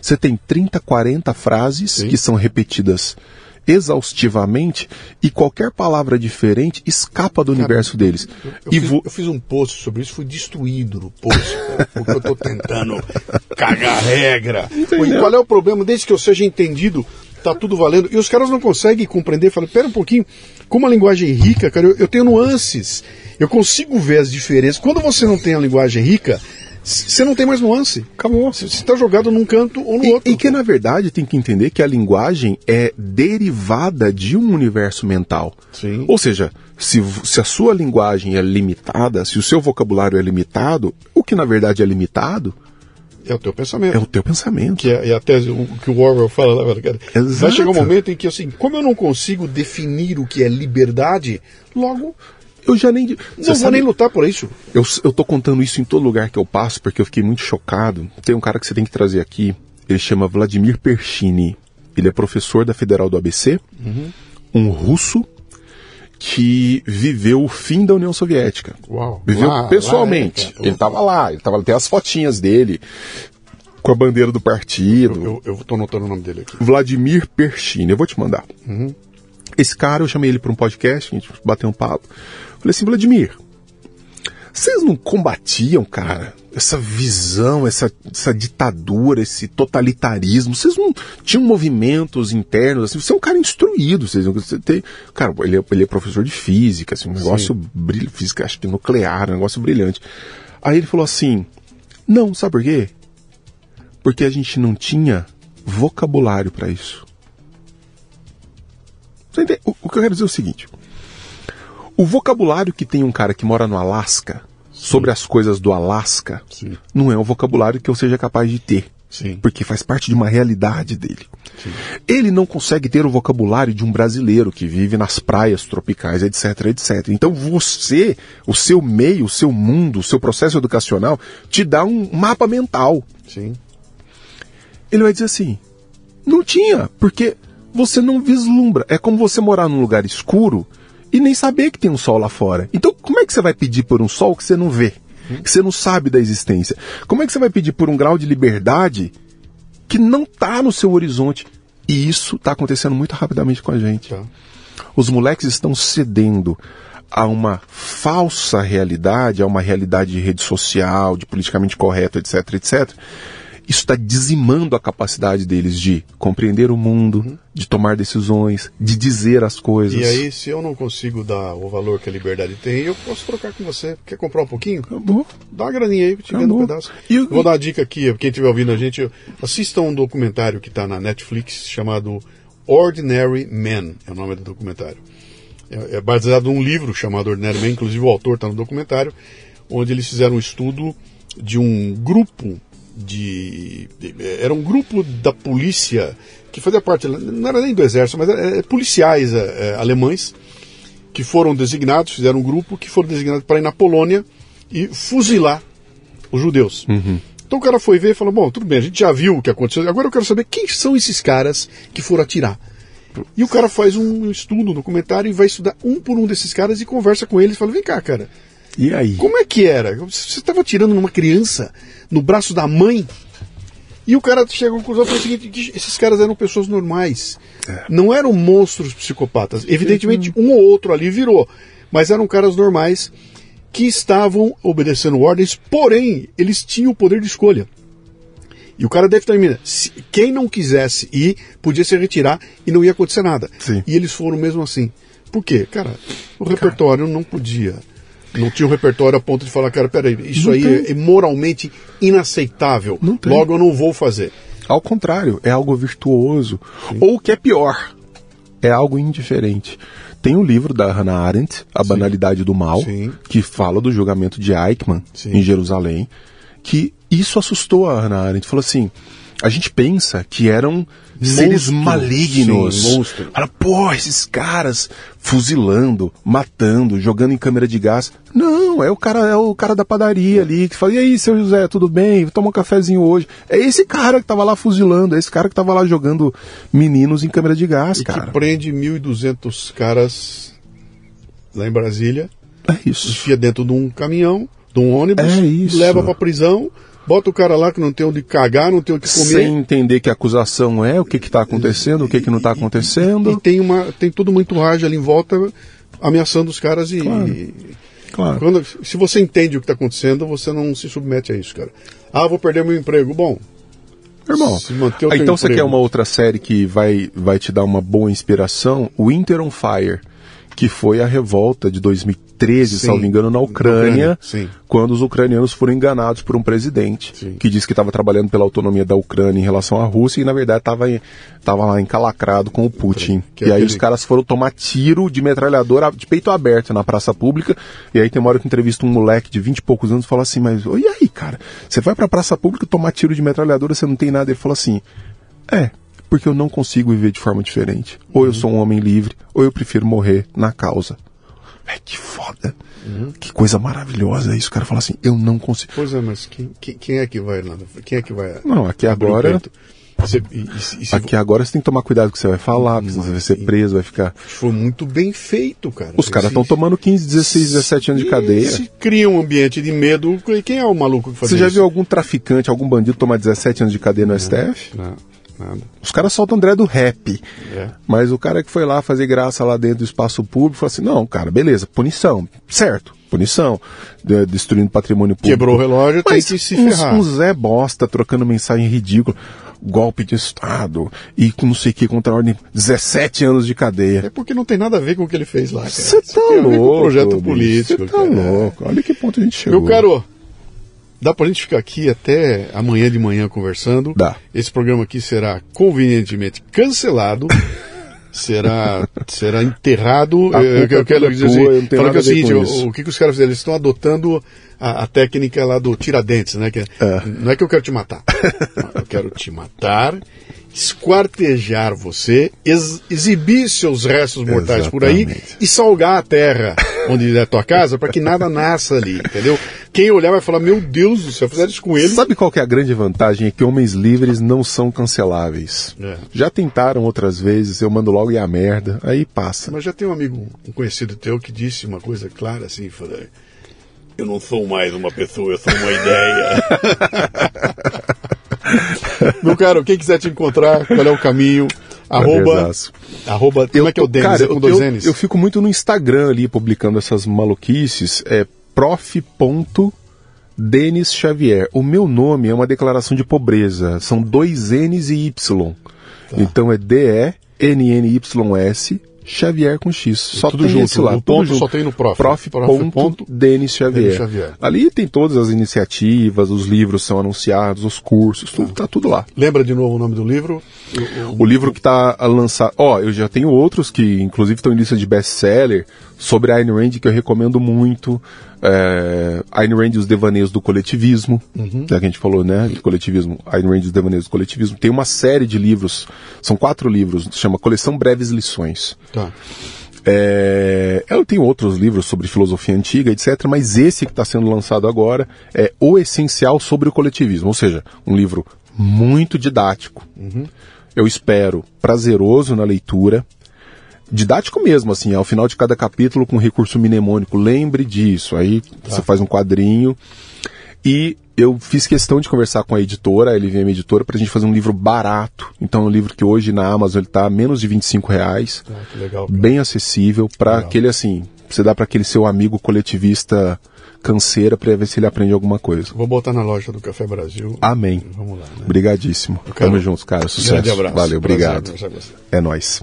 Você tem 30, 40 frases
Sim.
que são repetidas exaustivamente e qualquer palavra diferente escapa do universo deles.
Eu,
e
fiz,
vo-
eu fiz um post sobre isso, fui destruído no post, cara, porque eu tô tentando *laughs* cagar regra. E qual é o problema? Desde que eu seja entendido, tá tudo valendo. E os caras não conseguem compreender. Falam, pera um pouquinho, como a linguagem é rica, cara, eu, eu tenho nuances. Eu consigo ver as diferenças. Quando você não tem a linguagem rica, você não tem mais nuance. Acabou. Você está jogado num canto ou no
e,
outro.
E que, na verdade, tem que entender que a linguagem é derivada de um universo mental.
Sim.
Ou seja, se, se a sua linguagem é limitada, se o seu vocabulário é limitado, o que na verdade é limitado
é o teu pensamento.
É o teu pensamento.
Que é, é a tese o, que o Orwell fala lá, cara.
Exato.
Vai chegar um momento em que, assim, como eu não consigo definir o que é liberdade, logo
eu já nem.
Não vou sabe, nem lutar por isso.
Eu, eu tô contando isso em todo lugar que eu passo, porque eu fiquei muito chocado. Tem um cara que você tem que trazer aqui, ele chama Vladimir Perchini. Ele é professor da Federal do ABC,
uhum.
um russo que viveu o fim da União Soviética.
Uau,
viveu
lá,
pessoalmente.
Lá é,
ele estava lá, ele tava, tem as fotinhas dele com a bandeira do partido.
Eu, eu, eu tô anotando o nome dele aqui.
Vladimir Perchini, eu vou te mandar.
Uhum.
Esse cara, eu chamei ele para um podcast, a gente bateu um papo. Falei assim, Vladimir, vocês não combatiam, cara, essa visão, essa, essa ditadura, esse totalitarismo? Vocês não tinham movimentos internos, assim? Você é um cara instruído, vocês, você tem, cara, ele é, ele é professor de física, assim, um negócio brilhante, física, acho que nuclear, um negócio brilhante. Aí ele falou assim, não, sabe por quê? Porque a gente não tinha vocabulário para isso. O, o que eu quero dizer é o seguinte: o vocabulário que tem um cara que mora no Alasca sobre as coisas do Alasca
Sim.
não é um vocabulário que eu seja capaz de ter.
Sim.
Porque faz parte de uma realidade dele.
Sim.
Ele não consegue ter o vocabulário de um brasileiro que vive nas praias tropicais, etc, etc. Então você, o seu meio, o seu mundo, o seu processo educacional te dá um mapa mental.
Sim.
Ele vai dizer assim: não tinha, porque você não vislumbra. É como você morar num lugar escuro e nem saber que tem um sol lá fora. Então, como é que você vai pedir por um sol que você não vê? Que você não sabe da existência? Como é que você vai pedir por um grau de liberdade que não está no seu horizonte? E isso está acontecendo muito rapidamente com a gente.
Tá.
Os moleques estão cedendo a uma falsa realidade, a uma realidade de rede social, de politicamente correto, etc, etc, isso está dizimando a capacidade deles de compreender o mundo, uhum. de tomar decisões, de dizer as coisas.
E aí, se eu não consigo dar o valor que a liberdade tem, eu posso trocar com você. Quer comprar um pouquinho?
Acabou.
Dá uma graninha aí, te vendo um pedaço.
E eu...
Vou dar uma dica aqui, quem estiver ouvindo a gente, assista um documentário que está na Netflix chamado Ordinary Men, é o nome do documentário. É, é baseado num livro chamado Ordinary Men, inclusive o autor está no documentário, onde eles fizeram um estudo de um grupo de, de, era um grupo da polícia que fazia parte não era nem do exército mas era, é, policiais é, é, alemães que foram designados fizeram um grupo que foram designados para ir na Polônia e fuzilar os judeus
uhum.
então o cara foi ver e falou bom tudo bem a gente já viu o que aconteceu agora eu quero saber quem são esses caras que foram atirar e o cara faz um estudo, um documentário e vai estudar um por um desses caras e conversa com eles. Fala, vem cá, cara.
E aí?
Como é que era? Você estava tirando numa criança no braço da mãe? E o cara chega à conclusão foi o seguinte: esses caras eram pessoas normais.
É.
Não eram monstros psicopatas. Evidentemente, um ou outro ali virou. Mas eram caras normais que estavam obedecendo ordens, porém, eles tinham o poder de escolha. E o cara determina, se, quem não quisesse ir, podia se retirar e não ia acontecer nada.
Sim.
E eles foram mesmo assim. Por quê? Cara, o repertório não podia. Não tinha um repertório a ponto de falar, cara, peraí, isso
Não
aí
tem.
é moralmente inaceitável. Logo eu não vou fazer.
Ao contrário, é algo virtuoso. Ou o que é pior, é algo indiferente. Tem um livro da Hannah Arendt, A Banalidade do Mal,
Sim.
que fala do julgamento de Eichmann
Sim.
em Jerusalém, que isso assustou a Hannah Arendt. Falou assim, a gente pensa que eram seres malignos.
Sim, monstro.
Fala, pô, esses caras fuzilando, matando, jogando em câmera de gás. Não, é o cara, é o cara da padaria ali que fala, e aí, seu José, tudo bem? Toma um cafezinho hoje. É esse cara que tava lá fuzilando, é esse cara que tava lá jogando meninos em câmera de gás,
E
cara.
que prende 1.200 caras lá em Brasília,
É isso.
enfia dentro de um caminhão, de um ônibus,
É isso.
leva pra prisão, bota o cara lá que não tem onde cagar, não tem onde comer.
Sem entender que a acusação é, o que que tá acontecendo, o que que não tá acontecendo.
E tem, uma, tem todo uma entourage ali em volta ameaçando os caras e.
Claro.
e-
Claro.
Quando, se você entende o que está acontecendo, você não se submete a isso, cara. Ah, vou perder meu emprego. Bom,
Irmão, ah, então você quer uma outra série que vai, vai te dar uma boa inspiração? Winter on Fire, que foi a revolta de 2013,
Sim,
salvo engano, na Ucrânia,
Ucrânia,
quando os ucranianos foram enganados por um presidente
Sim.
que disse que estava trabalhando pela autonomia da Ucrânia em relação à Rússia e na verdade estava tava lá encalacrado com o Putin.
Que
e
é
aí
aquele-
os caras foram tomar tiro de metralhadora de peito aberto na praça pública. E aí tem uma hora que entrevista um moleque de 20 e poucos anos e fala assim, mas e aí, cara? Você vai pra praça pública tomar tiro de metralhadora, você não tem nada. Ele fala assim, é, porque eu não consigo viver de forma diferente. Ou eu sou um homem livre, ou eu prefiro morrer na causa. É que foda. Que coisa maravilhosa isso. O cara fala assim, eu não consigo.
Pois é, mas quem, quem, é que vai lá? Quem é que vai.
Não, aqui agora-?
Você- e, e e
Aqui agora você tem que tomar cuidado com o que você vai falar, porque senão você vai ser preso, vai ficar.
foi muito bem feito, cara.
Os caras estão tomando 15, 16, 17 anos de cadeia.
Se cria um ambiente de medo, quem é o maluco que faz
Você já
isso?
viu algum traficante, algum bandido tomar 17 anos de cadeia no STF?
Não, nada.
Os caras soltam André do rap.
É.
Mas o cara que foi lá fazer graça lá dentro do espaço público falou assim: não, cara, beleza, punição. Certo, punição. De- destruindo patrimônio público.
Quebrou o relógio, tem
Mas
que se
uns-
ferrar.
Um Zé Bosta trocando mensagem ridícula. Golpe de Estado e com não sei o que contra a ordem. 17 anos de cadeia.
É porque não tem nada a ver com o que ele fez lá.
Você tá
tem
louco.
o projeto político.
Você tá
cara.
louco. Olha que ponto a gente chegou.
Meu caro, dá pra gente ficar aqui até amanhã de manhã conversando.
Dá.
Esse programa aqui será convenientemente cancelado. *laughs* será, será enterrado.
A
Eu, eu
é
quero dizer assim, falando que é o
a
seguinte, o, o que, que os caras fizeram? Eles estão adotando a, a técnica lá do tiradentes, né? Que é- Não é que eu quero te matar. *laughs* Eu quero te matar, esquartejar você, ex- exibir seus restos mortais por aí
Exatamente.
e salgar a terra onde é a tua casa para que nada nasça ali, entendeu? Quem olhar vai falar, meu Deus do céu, fizeram isso com ele.
Sabe qual que é a grande vantagem? É que homens livres não são canceláveis.
É.
Já tentaram outras vezes, eu mando logo e a merda, aí passa.
Mas já tem um amigo, um conhecido teu, que disse uma coisa clara assim, falou, eu não sou mais uma pessoa, eu sou uma ideia. *laughs* *laughs* Meu caro, quem quiser te encontrar, qual é o caminho? Arroba, arroba como é que é o Denis?
cara,
é com
eu,
dois
eu-
N's?
eu fico muito no Instagram ali publicando essas maluquices. É prof.denis Xavier. O meu nome é uma declaração de pobreza. São dois N's e Y.
Tá.
Então é D-E-N-N-Y-S Xavier com X. Só
tudo
tem
junto,
esse lá.
o
tudo
ponto
junto.
só tem no prof.
Prof.
Prof.
ponto Denis Xavier.
Denis Xavier.
Ali tem todas as iniciativas, os livros são anunciados, os cursos, tudo, tá tudo lá.
Lembra de novo o nome do livro?
O livro que está lançado. Ó, eu já tenho outros que, inclusive, estão em lista de best-seller sobre a Ayn Rand que eu recomendo muito. É, Ayn Rand e os Devaneios do Coletivismo. Já que a gente falou, né? De coletivismo. Ayn Rand e os Devaneios do Coletivismo. Tem uma série de livros, são quatro livros, chama Coleção Breves Lições.
Tá.
É, eu tenho outros livros sobre filosofia antiga, etc., mas esse que está sendo lançado agora é O Essencial sobre o Coletivismo, ou seja, um livro muito didático. Eu espero prazeroso na leitura, didático mesmo, assim, ao final de cada capítulo com recurso mnemônico, lembre disso. Aí você faz um quadrinho. E eu fiz questão de conversar com a editora, a LVM Editora, para a gente fazer um livro barato. Então, é um livro que hoje na Amazon ele tá a menos de 25 reais
Ah, que legal.
bem acessível para aquele assim, você dá para aquele seu amigo coletivista canseira para ver se ele aprende alguma coisa.
Vou botar na loja do Café Brasil.
Amém.
Vamos lá, né?
Obrigadíssimo.
quero-
Tamo juntos, cara. Sucesso.
Grande abraço.
Valeu, obrigado. É nóis.